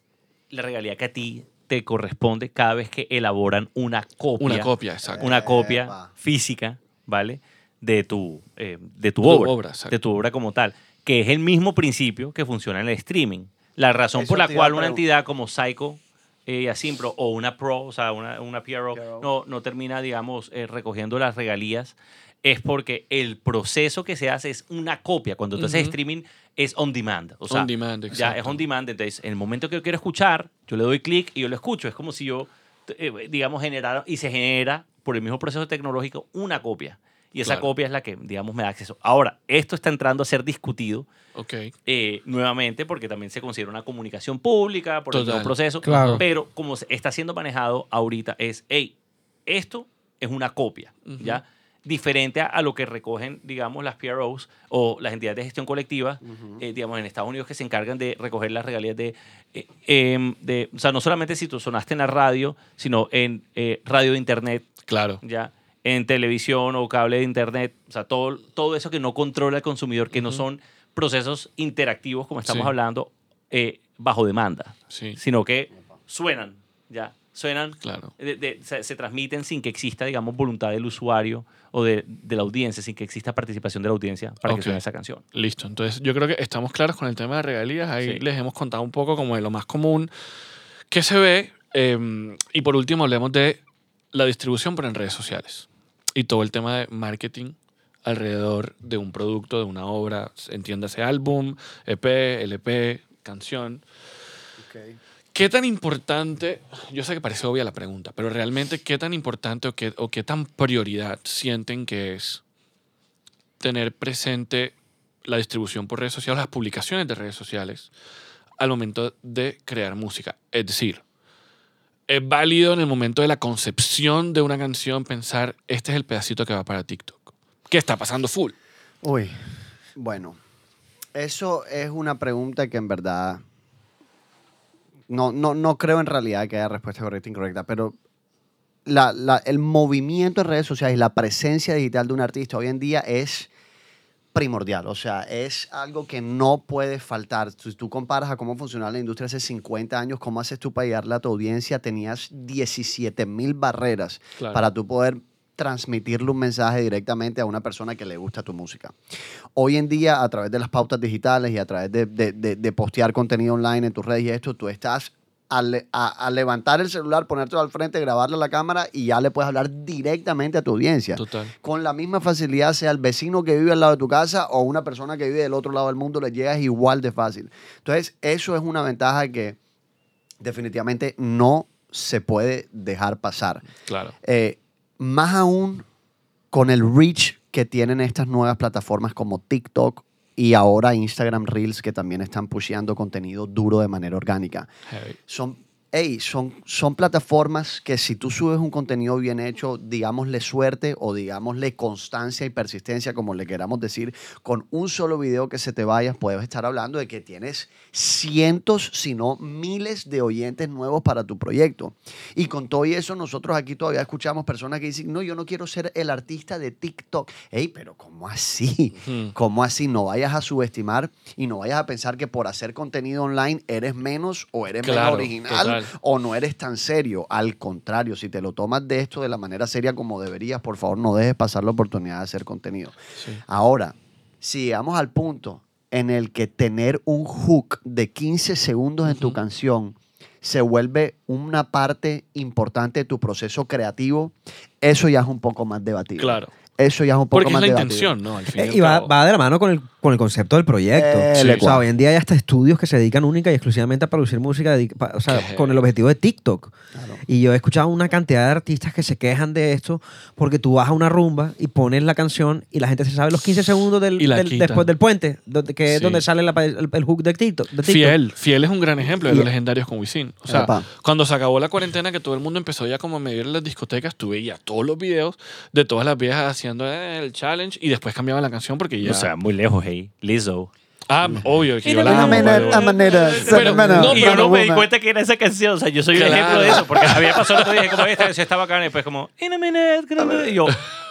la regalía que a ti te corresponde cada vez que elaboran una copia, Una copia, exacto. una copia Epa. física, ¿vale? De tu, eh, de tu Tu obra, de tu obra como tal, que es el mismo principio que funciona en el streaming. La razón Eso por la cual una entidad como Psycho eh, y Asimpro o una Pro, o sea, una, una PRO, PRO. no, no termina, digamos, eh, recogiendo las regalías, es porque el proceso que se hace es una copia. Cuando tú haces Ujú. streaming es on demand. O sea, On demand, ya es on demand. Entonces, en el momento que yo quiero escuchar, yo le doy clic y yo lo escucho. Es como si yo, eh, digamos, generara y se genera por el mismo proceso tecnológico una copia. Y esa Claro. copia es la que, digamos, me da acceso. Ahora, esto está entrando a ser discutido Ok. eh, nuevamente porque también se considera una comunicación pública por el Total. mismo proceso. Claro. Pero como se está siendo manejado ahorita es, hey, esto es una copia. ¿ya? diferente a, a lo que recogen, digamos, las PROs o las entidades de gestión colectiva, eh, digamos, en Estados Unidos que se encargan de recoger las regalías de, eh, em, de, o sea, no solamente si tú sonaste en la radio, sino en eh, radio de internet, Claro. ya, en televisión o cable de internet, o sea, todo, todo eso que no controla el consumidor, que no son procesos interactivos, como estamos Sí. hablando, eh, bajo demanda, Sí. sino que suenan, ya, suenan Claro. de- de- se, se transmiten sin que exista, digamos, voluntad del usuario o de, de la audiencia, sin que exista participación de la audiencia para que suene esa canción. Listo, entonces yo creo que estamos claros con el tema de regalías. Ahí Sí. les hemos contado un poco como de lo más común que se ve. eh, y por último hablemos de la distribución por en redes sociales y todo el tema de marketing alrededor de un producto, de una obra, entiéndase álbum, EP, LP, canción. ¿Qué tan importante, yo sé que parece obvia la pregunta, pero realmente qué tan importante o qué, o qué tan prioridad sienten que es tener presente la distribución por redes sociales, las publicaciones de redes sociales al momento de crear música? Es decir, es válido en el momento de la concepción de una canción pensar, este es el pedacito que va para TikTok. ¿Qué está pasando full? Uy, bueno, eso es una pregunta que en verdad no, no, no creo en realidad que haya respuesta correcta e incorrecta, pero la- la- el movimiento en redes sociales y la presencia digital de un artista hoy en día es primordial, o sea, es algo que no puede faltar. Si tú comparas a cómo funcionaba la industria hace 50 años, cómo haces tú para llegarle a tu audiencia, tenías 17 mil barreras Claro. para tú poder transmitirle un mensaje directamente a una persona que le gusta tu música. Hoy en día, a través de las pautas digitales y a través de, de- de- de postear contenido online en tus redes y esto, tú estás a, le- a- a levantar el celular, ponértelo al frente, grabarle a la cámara y ya le puedes hablar directamente a tu audiencia. Total. Con la misma facilidad, sea el vecino que vive al lado de tu casa o una persona que vive del otro lado del mundo, le llegas igual de fácil. Entonces, eso es una ventaja que definitivamente no se puede dejar pasar. Claro. Eh, más aún con el reach que tienen estas nuevas plataformas como TikTok y ahora Instagram Reels que también están pusheando contenido duro de manera orgánica. Son, hey, son, son plataformas que si tú subes un contenido bien hecho, digámosle suerte o digámosle constancia y persistencia, como le queramos decir, con un solo video que se te vaya, puedes estar hablando de que tienes cientos, si no miles de oyentes nuevos para tu proyecto. Y con todo y eso, nosotros aquí todavía escuchamos personas que dicen, no, yo no quiero ser el artista de TikTok. Hey, pero ¿cómo así? ¿Cómo así? No vayas a subestimar y no vayas a pensar que por hacer contenido online eres menos o eres Claro, menos original total. o no eres tan serio. Al contrario, si te lo tomas de esto de la manera seria como deberías, por favor no dejes pasar la oportunidad de hacer contenido. Sí. Ahora, si llegamos al punto en el que tener un hook de 15 segundos en tu canción se vuelve una parte importante de tu proceso creativo, eso ya es un poco más debatible. Claro. Eso ya es un poco Porque es más la debatible. intención, ¿no? Al fin Eh, al y va, va de la mano con el, con el concepto del proyecto. Eh, o le sea, hoy en día hay hasta estudios que se dedican única y exclusivamente a producir música, o sea, Qué con el objetivo de TikTok. Claro. Y yo he escuchado una cantidad de artistas que se quejan de esto porque tú vas a una rumba y pones la canción y la gente se sabe los 15 segundos del, Y del- después del puente, donde, que es Sí. donde sale la- el, el hook de TikTok. de TikTok. Fiel, Fiel es un gran ejemplo de Y- los legendarios con Wisin. O sea, Epa. cuando se acabó la cuarentena, que todo el mundo empezó ya como a medir en las discotecas, tú veías todos los videos de todas las viejas haciendo eh, el challenge y después cambiaban la canción porque ya. O sea, muy lejos, hey. Lizzo. ah, obvio que yo la amo. Manera, manera, Pero no, y yo no me di cuenta que era esa canción. O sea, yo soy un Claro. ejemplo de eso. Porque había pasado otro día y como esta canción estaba bacana y después como, in a minute, minute", Y yo,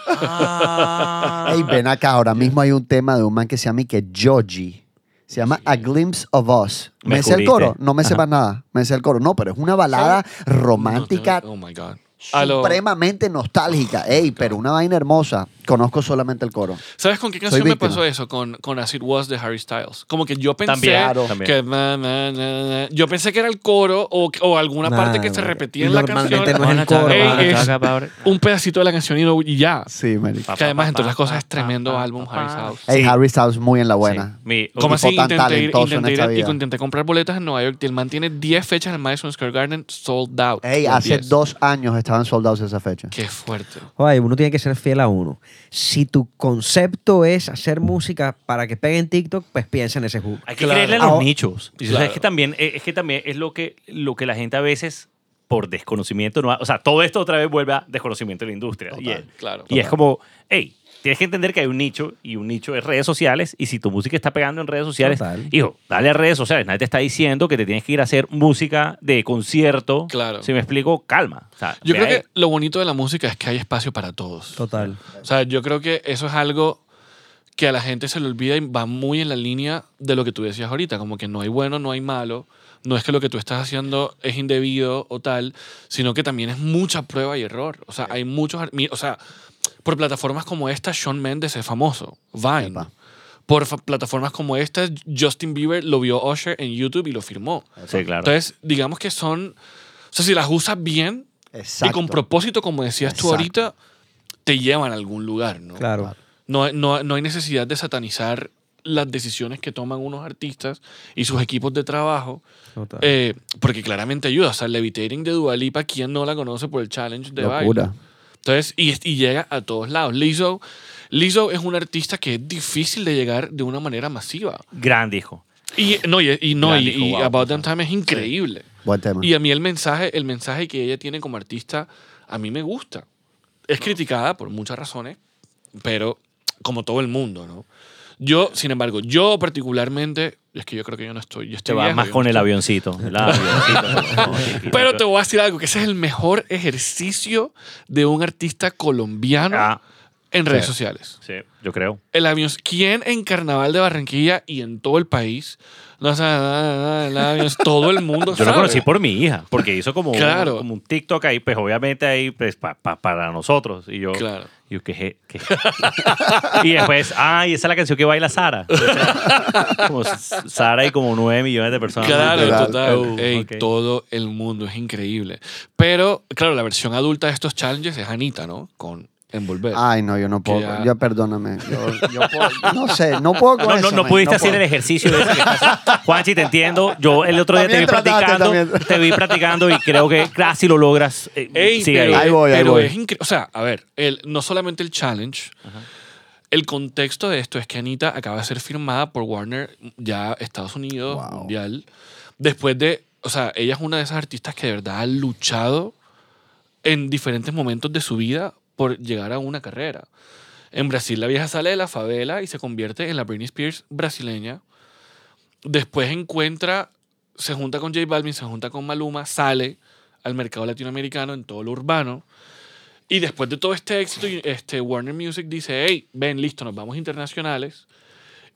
ah. Ey, ven acá, ahora mismo hay un tema de un man que se llama y que Joji. Se llama A Glimpse of Us. Me ¿Me sé el coro? No me sepas nada. Me sé el coro. No, pero es una balada romántica No, oh my God. A lo- supremamente nostálgica. Ey, pero una vaina hermosa. Conozco solamente el coro. ¿Sabes con qué canción me pasó eso? Con, con As It Was de Harry Styles. Como que yo pensé También, Claro. que na, na, na, na. yo pensé que era el coro o, o alguna parte que se repetía en la canción. no es el coro, Ey, es un pedacito de la canción y, lo- y ya. Sí, marica. Que además, entre otras cosas, es tremendo álbum Harry Styles. Ey, Sí. Harry Styles muy en la buena. Sí. Mi- Como así? tan Intenté, ir, talentoso en intenté, ir- vida. intenté comprar boletas en Nueva York y el man tiene 10 fechas en el Madison Square Garden sold out. Ey, hace 10. dos años estaban soldados esa fecha. Qué fuerte. Oye, uno tiene que ser fiel a uno. Si tu concepto es hacer música para que pegue en TikTok, pues piensa en ese hook. Hay que Claro. creerle a los Ahora- nichos. O sea, es que también, es que también es lo que, lo que la gente a veces por desconocimiento. No, o sea, todo esto otra vez vuelve a desconocimiento de la industria. y Total, claro, Y es como, hey, tienes que entender que hay un nicho y un nicho es redes sociales. Y si tu música está pegando en redes sociales, Total. hijo, dale a redes sociales. Nadie te está diciendo que te tienes que ir a hacer música de concierto. Claro. Si me explico, calma. O sea, Yo creo ahí. que lo bonito de la música es que hay espacio para todos. Total. O sea, yo creo que eso es algo que a la gente se le olvida y va muy en la línea de lo que tú decías ahorita, como que no hay bueno, no hay malo, no es que lo que tú estás haciendo es indebido o tal, sino que también es mucha prueba y error. O sea, hay muchos, o sea, por plataformas como esta, Shawn Mendes es famoso, Vine. Epa. Por plataformas como esta, Justin Bieber lo vio Usher en YouTube y lo firmó. Sí, claro. Entonces, digamos que son, o sea, si las usas bien y Exacto. con propósito, como decías tú Exacto. ahorita, te llevan a algún lugar, ¿no? Claro. No, no, no hay necesidad de satanizar las decisiones que toman unos artistas y sus equipos de trabajo, eh, porque claramente ayuda. O sea, Levitating de Dua Lipa, ¿quién no la conoce por el challenge de Locura. baile? Entonces, y, y llega a todos lados. Lizzo, Lizzo es un artista que es difícil de llegar de una manera masiva. Gran disco. Y no, y, y no, Gran y, disco, y wow. About Damn Time es increíble. Buen tema. Y a mí el mensaje, el mensaje que ella tiene como artista, a mí me gusta. Es criticada por muchas razones, pero como todo el mundo, ¿no? Yo, sin embargo, yo particularmente, es que yo creo que yo no estoy, yo Te estoy vas viejo, más yo con no el estoy- avioncito. El avioncito. Pero te voy a decir algo, que ese es el mejor ejercicio de un artista colombiano Ah, en redes Sí. sociales. sí, yo creo. El avión, ¿quién en Carnaval de Barranquilla y en todo el país no sabe nada del avión? Todo el mundo Yo lo conocí por mi hija, porque hizo como, Claro. un, como un TikTok ahí, pues obviamente ahí pues, pa- pa- para nosotros. Y yo, Claro. y yo, ¿qué, y después, ay, esa es la canción que baila Sara. Como Sara y como 9 millones de personas. Claro, Literal. total. Oh, Ey. Todo el mundo es increíble. Pero, claro, la versión adulta de estos challenges es Anita, ¿no? Con Envolver. Ay, no, yo no puedo. ya- Yo, perdóname. Yo, yo puedo- no sé, no puedo con No, no, eso, no man, pudiste hacer puedo. el ejercicio de Juanchi, te entiendo. Yo el otro día te vi practicando, también. te vi practicando y creo que casi lo logras. Eh, Ey, sigue pero, ahí. Voy, ahí pero voy. es increíble. O sea, a ver, el, no solamente el challenge, el contexto de esto es que Anita acaba de ser firmada por Warner ya Estados Unidos, Wow. mundial. Después de, o sea, ella es una de esas artistas que de verdad ha luchado en diferentes momentos de su vida por llegar a una carrera. En Brasil la vieja sale de la favela y se convierte en la Britney Spears brasileña. Después encuentra, se junta con J Balvin, se junta con Maluma, sale al mercado latinoamericano en todo lo urbano. Y después de todo este éxito, este, Warner Music dice, hey, ven, listo, nos vamos internacionales.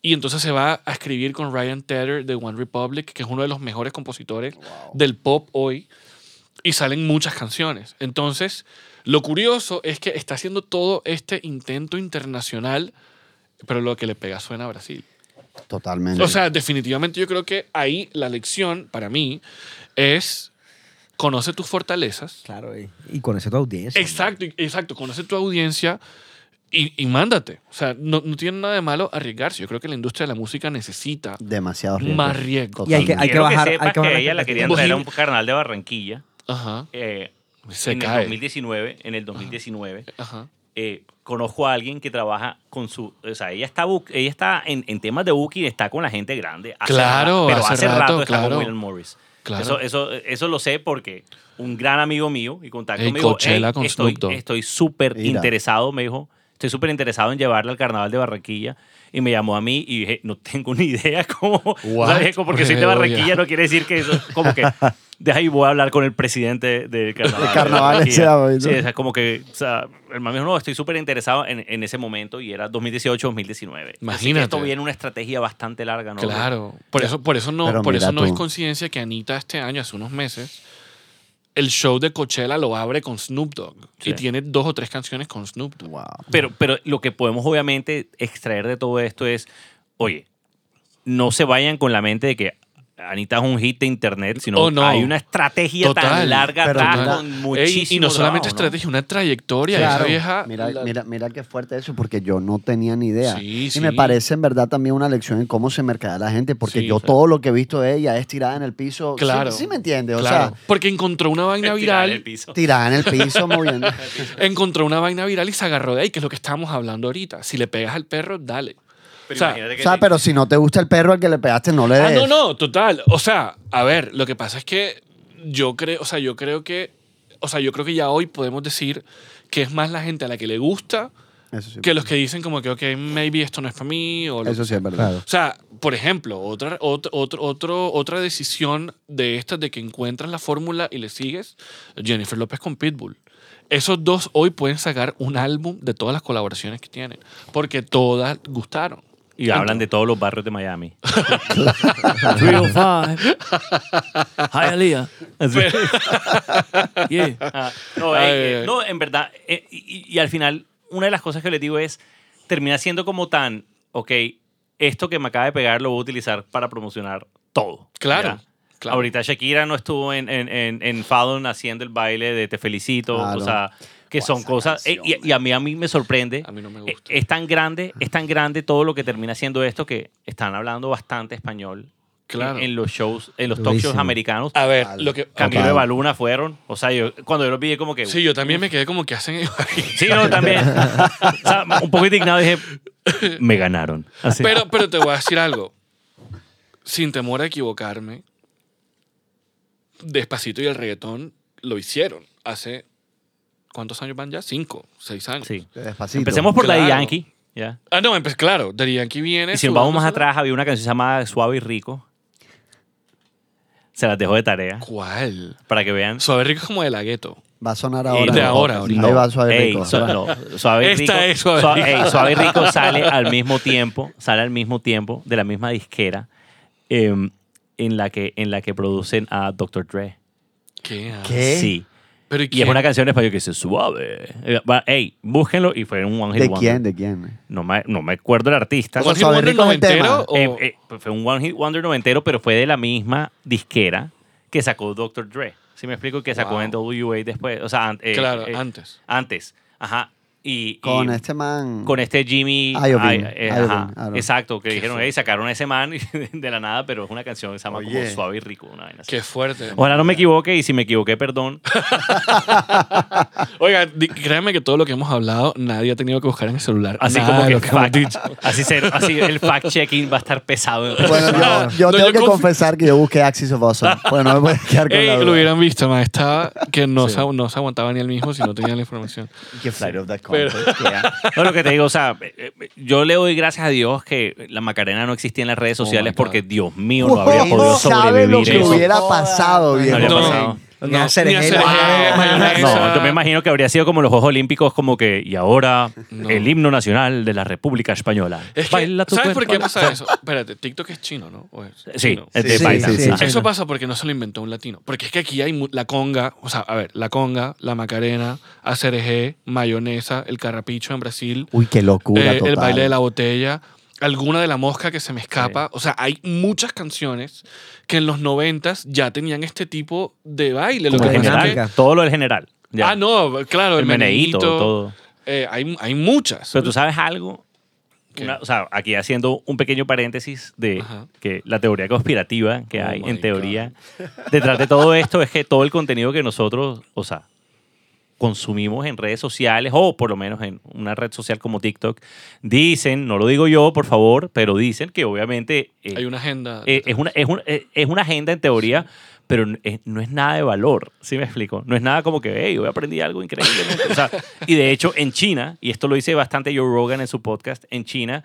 Y entonces se va a escribir con Ryan Tedder de One Republic, que es uno de los mejores compositores del pop hoy. Y salen muchas canciones. Entonces, lo curioso es que está haciendo todo este intento internacional, pero lo que le pega suena a Brasil. Totalmente. O sea, definitivamente yo creo que ahí la lección para mí es conoce tus fortalezas. Claro, y, y conoce tu audiencia. Exacto, y- exacto. Conoce tu audiencia y, y mándate. O sea, no, no tiene nada de malo arriesgarse. Yo creo que la industria de la música necesita demasiado riesgo. más riesgo. Y hay que- hay Quiero bajar- sepas hay que bajar la ella la querían traer a un carnaval de Barranquilla Ajá. eh, Se en cae. el 2019. En el 2019 Ajá. eh, conozco a alguien que trabaja con su. O sea, ella está, ella está en, en temas de booking, está con la gente grande. hace Claro, rato, pero hace hace, rato, rato, está claro. con William Morris. Claro. Eso, eso, eso lo sé porque un gran amigo mío y contacto Ey, me dijo, Coachella "Ey, con estoy, Snoop Dogg". estoy súper interesado, me dijo, estoy súper interesado en llevarla al carnaval de Barranquilla. Y me llamó a mí y dije, no tengo ni idea cómo. O sea, dije, porque soy de Barranquilla no quiere decir que eso, como que, deja y voy a hablar con el presidente del carnaval. De carnaval, sea, bonito. Sí, o sea, como que, o sea, el man me dijo, no, estoy súper interesado en, en ese momento y era 2018-2019. Así que Imagínate. esto viene una estrategia bastante larga, ¿no? Claro. Por eso, por eso no, Pero por eso no es coincidencia que Anita este año, hace unos meses, el show de Coachella lo abre con Snoop Dogg. Sí. Y tiene dos o tres canciones con Snoop Dogg. Wow. Pero, pero lo que podemos obviamente extraer de todo esto es, oye, no se vayan con la mente de que Anita es un hit de internet, sino Oh, no. hay una estrategia Total, tan larga mira- con Ey, muchísimo y no solamente trabajo, ¿no? estrategia, una trayectoria. Claro. Esa vieja. Mira, la- mira, mira qué fuerte eso, porque yo no tenía ni idea. Sí, y sí. me parece en verdad también una lección en cómo se mercadea la gente, porque Sí, yo todo lo que he visto de ella es tirada en el piso. Claro. Sí, me entiendes, o Claro. Porque encontró una vaina Tirar en el viral. piso. tirada en el piso moviendo. Encontró una vaina viral y se agarró de ahí, que es lo que estábamos hablando ahorita. Si le pegas al perro, dale. Pero O sea, imagínate o que sea, sí. pero si no te gusta el perro al que le pegaste, no le des. Ah, no, no, total. O sea, a ver, lo que pasa es que yo creo, o sea, yo creo que, o sea, yo creo que ya hoy podemos decir que es más la gente a la que le gusta Eso sí. que los que dicen como que, ok, maybe esto no es para mí. O lo Eso sí es verdad. O sea, por ejemplo, otra, otra, otro, otro- otra decisión de estas de que encuentras la fórmula y le sigues, Jennifer López con Pitbull. Esos dos hoy pueden sacar un álbum de todas las colaboraciones que tienen, porque todas gustaron. Y hablan de todos los barrios de Miami. 305. Hialeah. Yeah. Ah, no, Ay, eh, eh, no, en verdad. eh, y, y al final, una de las cosas que les digo es, termina siendo como tan, ok, esto que me acaba de pegar lo voy a utilizar para promocionar todo. Claro, ¿ya? claro. Ahorita Shakira no estuvo en, en, en, en Fallon haciendo el baile de Te Felicito. Claro. O sea, que son cosas... eh, canción, y, y a mí a mí me sorprende. A mí no me eh, gusta. Es tan grande, es tan grande todo lo que termina siendo esto que están hablando bastante español. Claro. En, en los shows, en los talk shows Durísimo. americanos. A ver, lo que... Camilo de Baluna fueron. O sea, yo cuando yo los vi como que... Sí, yo también me quedé como que hacen. Sí, no, también. O sea, un poco indignado dije, me ganaron. Así. Pero, pero te voy a decir algo. Sin temor a equivocarme, Despacito y el reggaetón lo hicieron hace... ¿Cuántos años van ya? Cinco, seis años. Sí. Despacito. Empecemos por la Claro. Yankee. ¿ya? Ah, no, pues claro, Daddy Yankee viene... Y si nos vamos más atrás, había una canción llamada Suave y Rico. Se las dejo de tarea ¿Cuál? para que vean. Suave Rico es como de la gueto. Va a sonar Y ahora. de ahora, ahorita. Ahí va Suave Ey, Rico. su- no, Suave y Esta Rico. es Suave Sua- Rico. ey, Suave y Rico sale al mismo tiempo, sale al mismo tiempo de la misma disquera em, en, la que, en la que producen a Dr. Dre. ¿Qué? ¿Qué? Sí. Pero ¿y Y es una canción en español que dice suave. Eh, va- Ey, búsquenlo y fue un One Hit ¿De Wonder. quién? ¿De quién? No me, no me acuerdo el artista. ¿Cómo ¿One Hit Wonder noventero o- Eh, eh, pues fue un One Hit Wonder noventero, pero fue de la misma disquera que sacó Dr. Dre. ¿Sí me explico? Que sacó Wow. en WA después. O sea, an- eh, Claro, eh, antes. Antes. Ajá. Y, Con y este man. con este Jimmy. Iovine, ay, eh, Iovine, ajá, Aaron. exacto, que Qué dijeron, hey, sacaron a ese man de la nada, pero es una canción que se llama como Oye. Suave y Rico. Una vaina así. Qué fuerte. Ojalá no me equivoque y si me equivoqué, perdón. Oiga, créanme que todo lo que hemos hablado, nadie ha tenido que buscar en el celular. Así Nada como que lo que hemos fact- dicho. así, ser- así el fact-checking va a estar pesado. Bueno, yo, yo No, tengo yo que confesar que yo busqué Axis of Awesome. Bueno, no me voy a quedar con la Ey, duda. lo hubieran visto, más estaba que no, se, no se aguantaba ni el mismo si no tenía la información. Qué flight of that Pero-. No, lo que te digo, o sea, eh, eh, yo le doy gracias a Dios que la Macarena no existía en las redes Oh sociales porque Dios mío no habría ¿Quién podido sabe lo sobrevivir que eso. hubiera pasado, No viejo? habría No. Ni hacer gel. hacer gel, mayonesa. No, yo me imagino que habría sido como los Juegos Olímpicos, como que, y ahora No. el himno nacional de la República Española. Es que, Baila tu ¿Sabes por qué cuerpo. pasa eso? Espérate, TikTok es chino, ¿no? ¿O es Sí, chino? es de Sí, sí, sí, sí. Eso pasa porque no se lo inventó un latino. Porque es que aquí hay la conga, o sea, a ver, la conga, la macarena, ACRG, mayonesa, el carrapicho en Brasil, Uy, qué locura eh, total. el baile de la botella, alguna de la mosca que se me escapa. O sea, hay muchas canciones que en los noventas ya tenían este tipo de baile. Lo Como que es que- general, todo lo del general. ya. Ah, no, claro, el, el meneíto, meneíto, todo. eh, hay, hay muchas. Pero tú sabes algo. Una- o sea, aquí haciendo un pequeño paréntesis de Ajá. que la teoría conspirativa que Oh hay en teoría detrás de todo esto es que todo el contenido que nosotros, o sea, consumimos en redes sociales o por lo menos en una red social como TikTok, dicen, no lo digo yo, por favor, pero dicen que obviamente eh, hay una agenda. eh, es, una, es, un- eh, es una agenda en teoría, pero no es nada de valor, ¿sí me explico? No es nada como que, hey, hoy aprendí algo increíblemente. O sea, y de hecho, en China, y esto lo dice bastante Joe Rogan en su podcast, en China,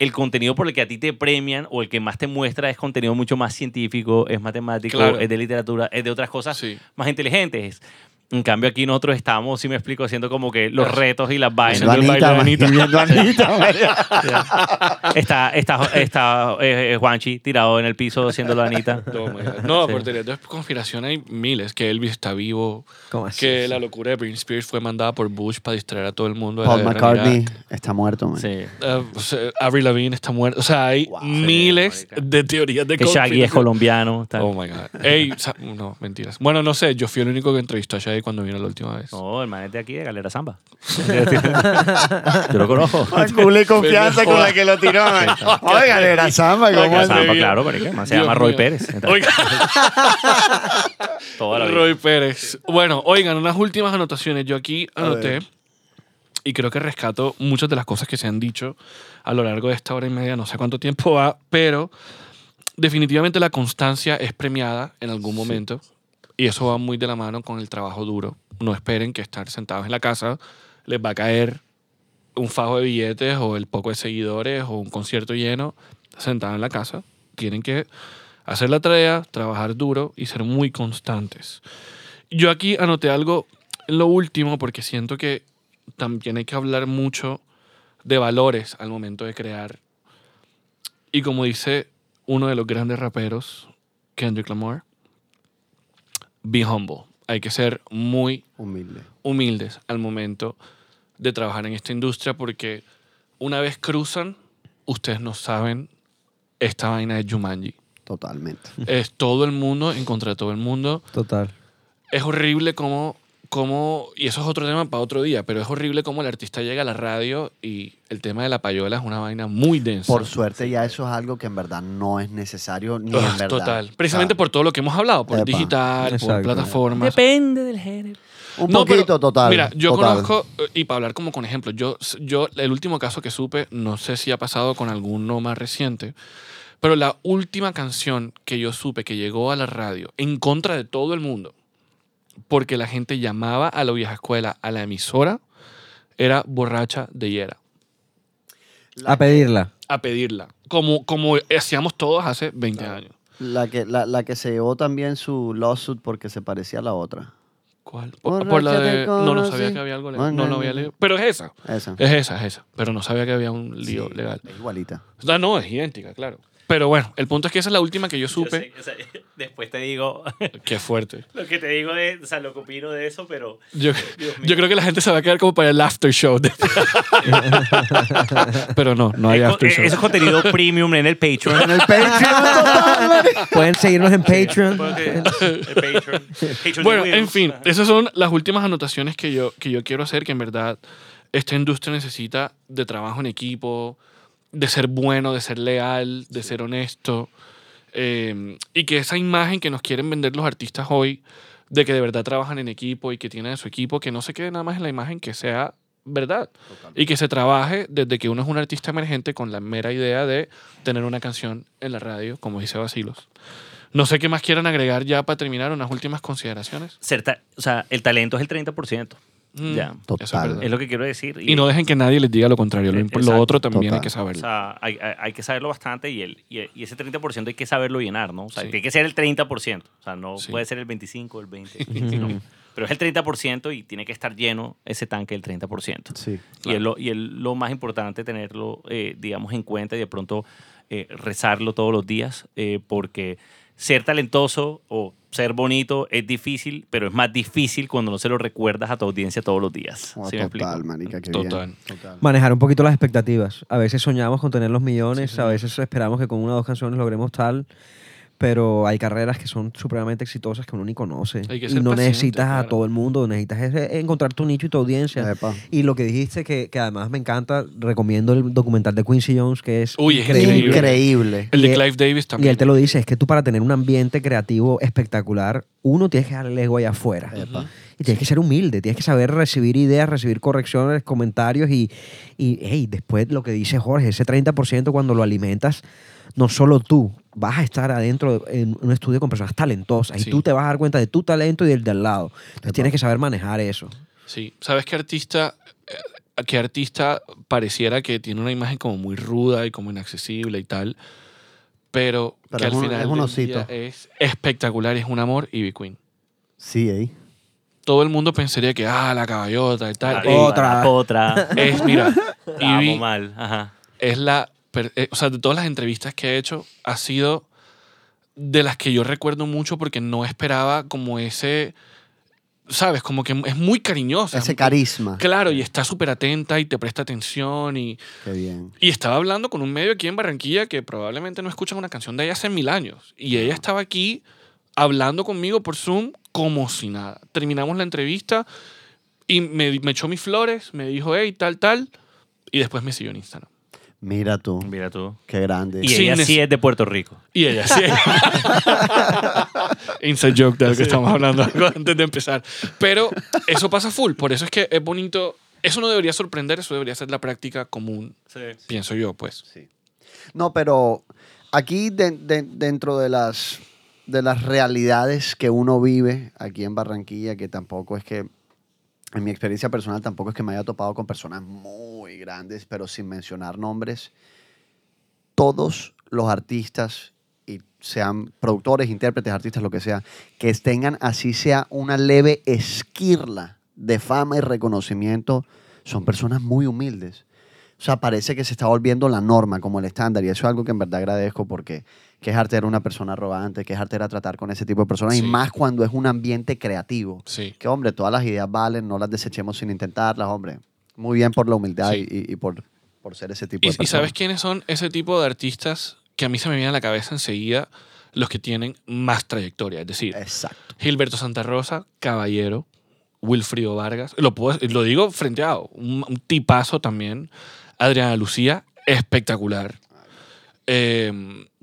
el contenido por el que a ti te premian o el que más te muestra es contenido mucho más científico, es matemático, Claro. es de literatura, es de otras cosas Sí. más inteligentes. En cambio, aquí nosotros estamos, si me explico, haciendo como que los Ah. retos y las vainas. Haciendo el baile de Anita. Anita, María. Está, está, está eh, eh, Juanchi tirado en el piso haciéndolo a Anita. No, Sí. por teorías de conspiración hay miles. Que Elvis está vivo. ¿Cómo así? Que la locura de Britney Spears fue mandada por Bush para distraer a todo el mundo. de la Paul McCartney está muerto, man. Sí. O sea, Avril Lavigne está muerto. O sea, hay miles marica. de teorías de Que Shaggy es conspiración. colombiano. tal. Oh my God. Ey, no, mentiras. Bueno, no sé. Yo fui el único que entrevistó a Shaggy cuando vino la última vez. No, el man es de aquí, de Galera Zamba. Yo lo conozco. Cule confianza con la que lo tiró, man. Oigan, era samba, ¿cómo así? Zamba, claro, el man se llama Roy. Pérez. Roy Pérez. Bueno, oigan, unas últimas anotaciones. Yo aquí anoté y creo que rescato muchas de las cosas que se han dicho a lo largo de esta hora y media. No sé cuánto tiempo va, pero definitivamente la constancia es premiada en algún momento. Y eso va muy de la mano con el trabajo duro. No esperen que estar sentados en la casa les va a caer un fajo de billetes o el poco de seguidores o un concierto lleno sentado en la casa. Tienen que hacer la tarea, trabajar duro y ser muy constantes. Yo aquí anoté algo lo último porque siento que también hay que hablar mucho de valores al momento de crear. Y como dice uno de los grandes raperos, Kendrick Lamar, be humble. Hay que ser muy Humilde. humildes al momento de trabajar en esta industria porque una vez cruzan, ustedes no saben esta vaina de Jumanji. Totalmente. Es todo el mundo en contra de todo el mundo. Total. Es horrible como, como, y eso es otro tema para otro día, pero es horrible como el artista llega a la radio y el tema de la payola es una vaina muy densa. Por suerte ya eso es algo que en verdad no es necesario ni Ah, en verdad. Total. Precisamente por todo lo que hemos hablado, por Epa. digital, por Exacto. plataformas. Depende del género. Un No, pero, poquito total. Mira, yo total. conozco, y para hablar como con ejemplo, yo, yo, el último caso que supe, no sé si ha pasado con alguno más reciente, pero la última canción que yo supe que llegó a la radio en contra de todo el mundo, porque la gente llamaba a la vieja escuela, a la emisora, era Borracha de Hiera, A pedirla. a pedirla, como, como hacíamos todos hace 20 años. La que, la, la que se llevó también su lawsuit porque se parecía a la otra. ¿Cuál? Por, por la de... No, no sabía que había algo legal. No, no, había leído. Pero es esa. Esa. Es esa, es esa. Pero no sabía que había un lío Sí, legal. Es igualita. No, no, es idéntica, claro. Pero bueno, el punto es que esa es la última que yo supe. Yo sé, o sea, después te digo Qué fuerte. lo que te digo de, o sea, lo que opino de eso, pero Yo, yo creo que la gente se va a quedar como para el after show. de- Pero no, no hay after show. eso es contenido premium en el Patreon. En el Patreon. Pueden seguirnos en Patreon. El Patreon. Patreon Bueno, en fin, esas son las últimas anotaciones que yo, que yo quiero hacer, que en verdad esta industria necesita de trabajo en equipo, de ser bueno, de ser leal, de ser honesto, eh, y que esa imagen que nos quieren vender los artistas hoy, de que de verdad trabajan en equipo y que tienen a su equipo, que no se quede nada más en la imagen, que sea verdad. Y que se trabaje desde que uno es un artista emergente con la mera idea de tener una canción en la radio, como dice Basilos. No sé qué más quieran agregar ya para terminar, unas últimas consideraciones. O sea, el talento es el 30%. Mm, Ya. Total. Es lo que quiero decir. Y no dejen que nadie les diga lo contrario. Lo, otro también hay que O saberlo. sea, hay, hay- hay que saberlo bastante y, el, y, y ese 30% hay que saberlo llenar, ¿no? O sea, Sí. tiene que ser el 30%. O sea, no Sí. puede ser el 25, el 20. sino- pero es el 30% y tiene que estar lleno ese tanque del 30%. Sí. Y es, lo, y es lo más importante tenerlo, eh, digamos, en cuenta y de pronto eh, rezarlo todos los días, eh, porque ser talentoso o ser bonito es difícil, pero es más difícil cuando no se lo recuerdas a tu audiencia todos los días. Oh, ¿Sí me explico? total, manica, qué Total. bien. Total. Manejar un poquito las expectativas. A veces soñamos con tener los millones, a veces esperamos que con una o dos canciones logremos tal, pero hay carreras que son supremamente exitosas que uno ni conoce. Hay que y ser no paciente, necesitas a claro. todo el mundo, necesitas es- es encontrar tu nicho y tu audiencia. Epa. Y lo que dijiste, que, que además me encanta, recomiendo el documental de Quincy Jones, que es Uy, es increíble. increíble. El de Y él- Clive Davis Y también. él te lo dice, es que tú para tener un ambiente creativo espectacular, uno tienes que darle el ego allá afuera. Epa. Y tienes que ser humilde, tienes que saber recibir ideas, recibir correcciones, comentarios y, y hey, después lo que dice Jorge, ese 30% cuando lo alimentas, no solo tú, vas a estar adentro de- en un estudio con personas talentosas Sí. y tú te vas a dar cuenta de tu talento y del de al lado. Entonces tienes que saber manejar eso. Sí. ¿Sabes qué artista, eh, qué artista pareciera que tiene una imagen como muy ruda y como inaccesible y tal? Pero, Pero que es al un- final es un osito. es espectacular, es un amor, Ivy Queen. Sí, eh. Todo el mundo pensaría que, ah, la caballota y tal. La Ey, diva, Otra. Otra. es, mira, Ivy mal. Ajá. es la, eh, o sea, de todas las entrevistas que he hecho, ha sido de las que yo recuerdo mucho porque no esperaba como ese, sabes, como que es muy cariñosa. Ese carisma. Claro, y está súper atenta y te presta atención y, Qué bien. y estaba hablando con un medio aquí en Barranquilla que probablemente no escuchan una canción de ella hace mil años. Y ella estaba aquí hablando conmigo por Zoom como si nada. Terminamos la entrevista y me, me echó mis flores, me dijo, hey, tal, tal, y después me siguió en Instagram. Mira tú. Mira tú. Qué grande. Y Sí, ella sí es de Puerto Rico. Y ella sí. Inside joke de lo que estamos hablando antes de empezar. Pero eso pasa full. Por eso es que es bonito. Eso no debería sorprender, eso debería ser la práctica común, pienso yo, pues. Sí. No, pero aquí de- de- dentro de las de las realidades que uno vive aquí en Barranquilla, que tampoco es que, en mi experiencia personal, tampoco es que me haya topado con personas muy grandes, pero sin mencionar nombres, todos los artistas, y sean productores, intérpretes, artistas, lo que sea, que tengan así sea una leve esquirla de fama y reconocimiento, son personas muy humildes. O sea, parece que se está volviendo la norma, como el estándar, y eso es algo que en verdad agradezco porque que es artera una persona arrogante, que es artera tratar con ese tipo de personas, y Sí. más cuando es un ambiente creativo. Sí. Que, hombre, todas las ideas valen, no las desechemos sin intentarlas, hombre. Muy bien por la humildad Sí. y, y- y por, por ser ese tipo ¿Y, de y personas. sabes quiénes son ese tipo de artistas que a mí se me viene a la cabeza enseguida? Los que tienen más trayectoria. Es decir, Exacto. Gilberto Santa Rosa, Caballero, Wilfrido Vargas. Lo, puedo- lo digo frente a un, un tipazo también. Adriana Lucía, espectacular. Eh,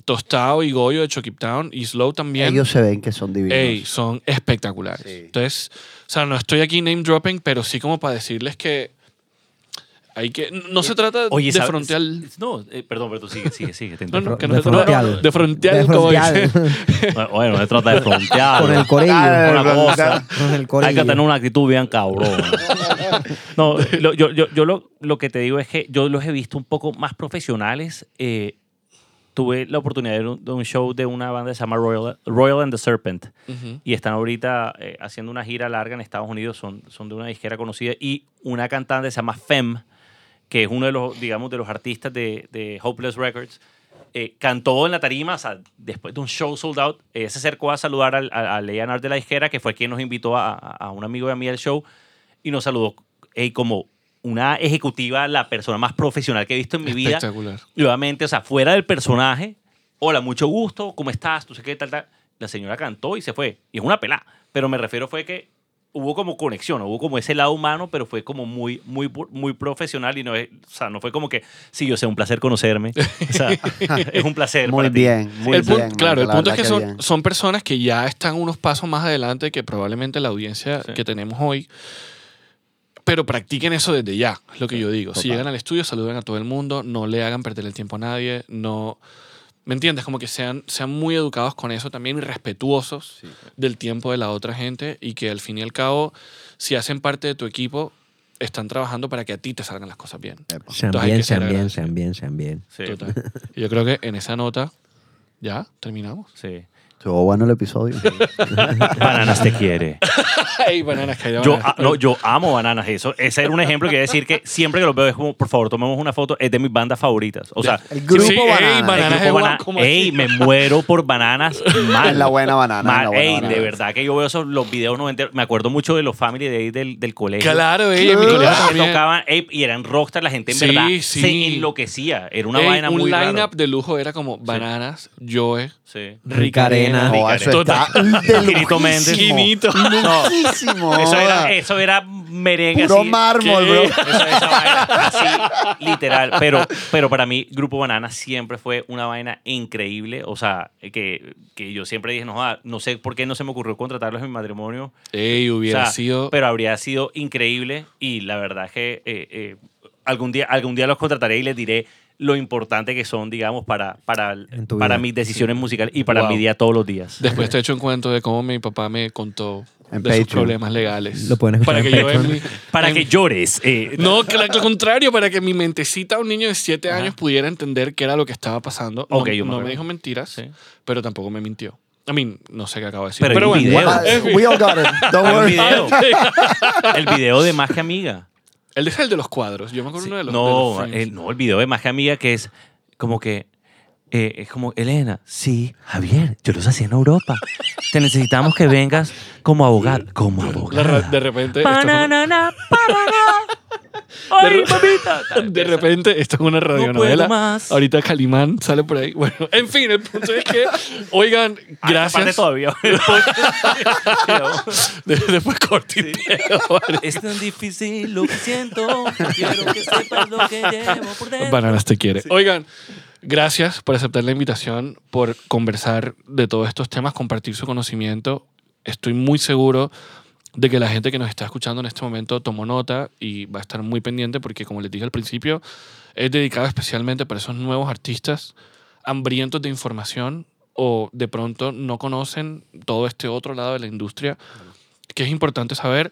Tostado y Goyo de Chucky Town y Slow también. Ellos se ven que son divinos. Ey, son espectaculares. Sí. Entonces, o sea, no estoy aquí name dropping, pero sí como para decirles que hay que. No se trata Oye, de frontear. No, eh, perdón, pero tú sigue, sigue, sigue. te No, no, de no, de frontear, De como frontear. dice. Bueno, no se trata de frontear. Con el corillo. Ah, Una cosa. Con el corillo. Hay que tener una actitud bien cabrón. No, lo- yo, yo, yo lo, lo que te digo es que yo los he visto un poco más profesionales. Eh, tuve la oportunidad de, un, de un show de una banda que se llama Royal, Royal and the Serpent. Ujú. Y están ahorita eh, haciendo una gira larga en Estados Unidos. Son, son de una disquera conocida. Y una cantante se llama Fem, que es uno de los, digamos, de los artistas de, de Hopeless Records. eh, cantó en la tarima, o sea, después de un show sold out, ella se acercó a saludar al, a, a Leonard de la disquera, que fue quien nos invitó a, a- a un amigo de mí al show, y nos saludó eh, como una ejecutiva, la persona más profesional que he visto en mi vida. Espectacular. Y obviamente, o sea, fuera del personaje, hola, mucho gusto, ¿cómo estás? Tú sé qué tal, tal. La señora cantó y se fue. Y es una pelá. Pero me refiero fue que hubo como conexión, hubo como ese lado humano, pero fue como muy, muy, muy profesional y no es, o sea, no fue como que, sí, yo sé, un placer conocerme. O sea, es un placer. Muy para ti. bien, muy el punto- bien. claro, el punto es que son, son personas que ya están unos pasos más adelante que probablemente la audiencia Sí. que tenemos hoy. Pero practiquen eso desde ya, es lo que yo digo. Si Total. llegan al estudio, saluden a todo el mundo, no le hagan perder el tiempo a nadie, no... ¿Me entiendes? Como que sean, sean muy educados con eso también y respetuosos del tiempo de la otra gente y que al fin y al cabo, si hacen parte de tu equipo, están trabajando para que a ti te salgan las cosas bien. Sean bien, sean bien, sean bien, sean bien. Sí, Total. Y yo creo que en esa nota ya terminamos. sí. Estuvo bueno el episodio. Bananas te quiere. Ey, bananas, que hay Yo, bananas. a- no, yo amo bananas. Eso, ese era un ejemplo que decir que siempre que los veo es como, por favor, tomemos una foto. Es de mis bandas favoritas. O sea, El grupo Sí, ey, el Bananas grupo es guau, Banana- ¿cómo ey, me muero por bananas. Mal. Es la buena banana. Mal. la buena Ey, banana. de verdad que yo veo esos, los videos noventeros. Me acuerdo mucho de los Family Days del, del colegio. Claro, ey, en mi colegio Que también. tocaban, ey, y eran rockstar, la gente en Sí, verdad sí. se enloquecía. Era una Ey, vaina un muy rara. lineup de lujo era como Bananas, Joe, Sí. Rica Arena. Oh, eso está de Quinito Méndez. Quinito. No, eso era, eso era merengue Puro así. mármol, ¿Qué? bro. Esa- esa vaina, así, literal. Pero, pero para mí, Grupo Banana siempre fue una vaina increíble. O sea, que, que yo siempre dije, no, joda, no sé por qué no se me ocurrió contratarlos en mi matrimonio. Ey, O hubiera sea, sido. Pero habría sido increíble. Y la verdad es que eh, eh, algún, día, algún día los contrataré y les diré lo importante que son, digamos, para, para, para mis decisiones musicales y para Wow. mi día todos los días. Después te he hecho un cuento de cómo mi papá me contó En de sus problemas legales. Lo pueden escuchar para en que yo mi- Para en- que llores. eh, No, que al contrario, para que mi mentecita, un niño de 7 años, pudiera entender qué era lo que estaba pasando. No, Ok, yo me no me dijo mentiras, Sí. pero tampoco me mintió. I mean, no sé qué acabo de decir. Pero Pero, bueno, video. We all got it. Don't worry. video. el video de Más que Amiga. El de el de los cuadros. Yo me acuerdo uno de los. no, de los el, no, el video de Más que Amiga que es como que. eh, es como, Elena, sí, Javier, yo los hacía en Europa. Te necesitamos que vengas como abogado. Como abogado. de repente. esto fue- Ay, mamita. De repente, esto es una radionovela. más. Ahorita Calimán sale por ahí. Bueno, en fin, el punto es que, oigan, Ay, gracias. todavía. De- después cortipeo. es tan difícil lo que siento. Quiero que sepas lo que llevo por dentro. Bananas te quiere. Oigan, gracias por aceptar la invitación, por conversar de todos estos temas, compartir su conocimiento. Estoy muy seguro de que la gente que nos está escuchando en este momento tomó nota y va a estar muy pendiente porque, como les dije al principio, es dedicado especialmente para esos nuevos artistas hambrientos de información o de pronto no conocen todo este otro lado de la industria que es importante saber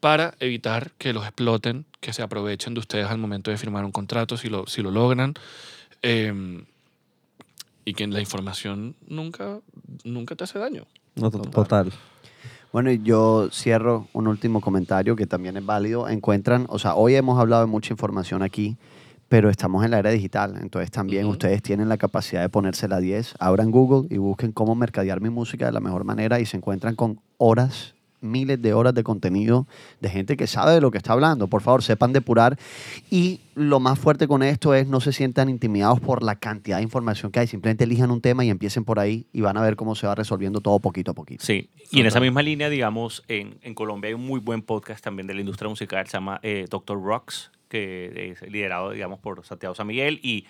para evitar que los exploten, que se aprovechen de ustedes al momento de firmar un contrato si lo, si lo logran. Eh, y que la información nunca, nunca te hace daño. No, to- total. Bueno, y yo cierro un último comentario que también es válido. Encuentran, o sea, hoy hemos hablado de mucha información aquí, pero estamos en la era digital. Entonces también ustedes tienen la capacidad de ponerse la 10. Abran Google y busquen cómo mercadear mi música de la mejor manera y se encuentran con horas, miles de horas de contenido de gente que sabe de lo que está hablando. Por favor, sepan depurar. Y lo más fuerte con esto es no se sientan intimidados por la cantidad de información que hay. Simplemente elijan un tema y empiecen por ahí y van a ver cómo se va resolviendo todo poquito a poquito. Sí, y en esa misma línea, digamos, en, en Colombia hay un muy buen podcast también de la industria musical, se llama eh, Doctor Rocks, que es liderado, digamos, por Santiago San Miguel, y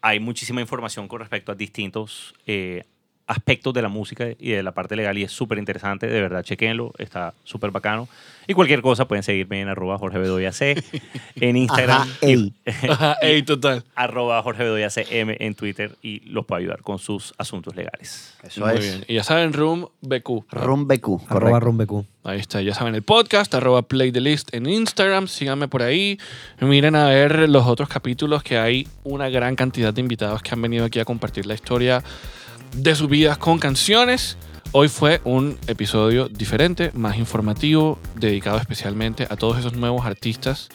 hay muchísima información con respecto a distintos eh, aspectos de la música y de la parte legal, y es súper interesante, de verdad, chequenlo, está súper bacano. Y cualquier cosa pueden seguirme en arroba Jorge Bedoya C, en Instagram, Ajá, y- ey. Ajá, ey, total. arroba Jorge Bedoya CM en Twitter, y los puedo ayudar con sus asuntos legales. Eso Muy es. bien. Y ya saben, Room BQ. Rumbecu, Arroba correcto. rumbecu. Ahí está, ya saben el podcast, arroba Play the List en Instagram, síganme por ahí, miren a ver los otros capítulos que hay una gran cantidad de invitados que han venido aquí a compartir la historia de sus vidas con canciones. Hoy fue un episodio diferente, más informativo, dedicado especialmente a todos esos nuevos artistas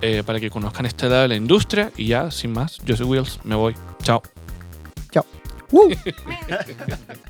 eh, para que conozcan este lado de la industria. Y ya, sin más, yo soy Wills, me voy. Chao. Chao.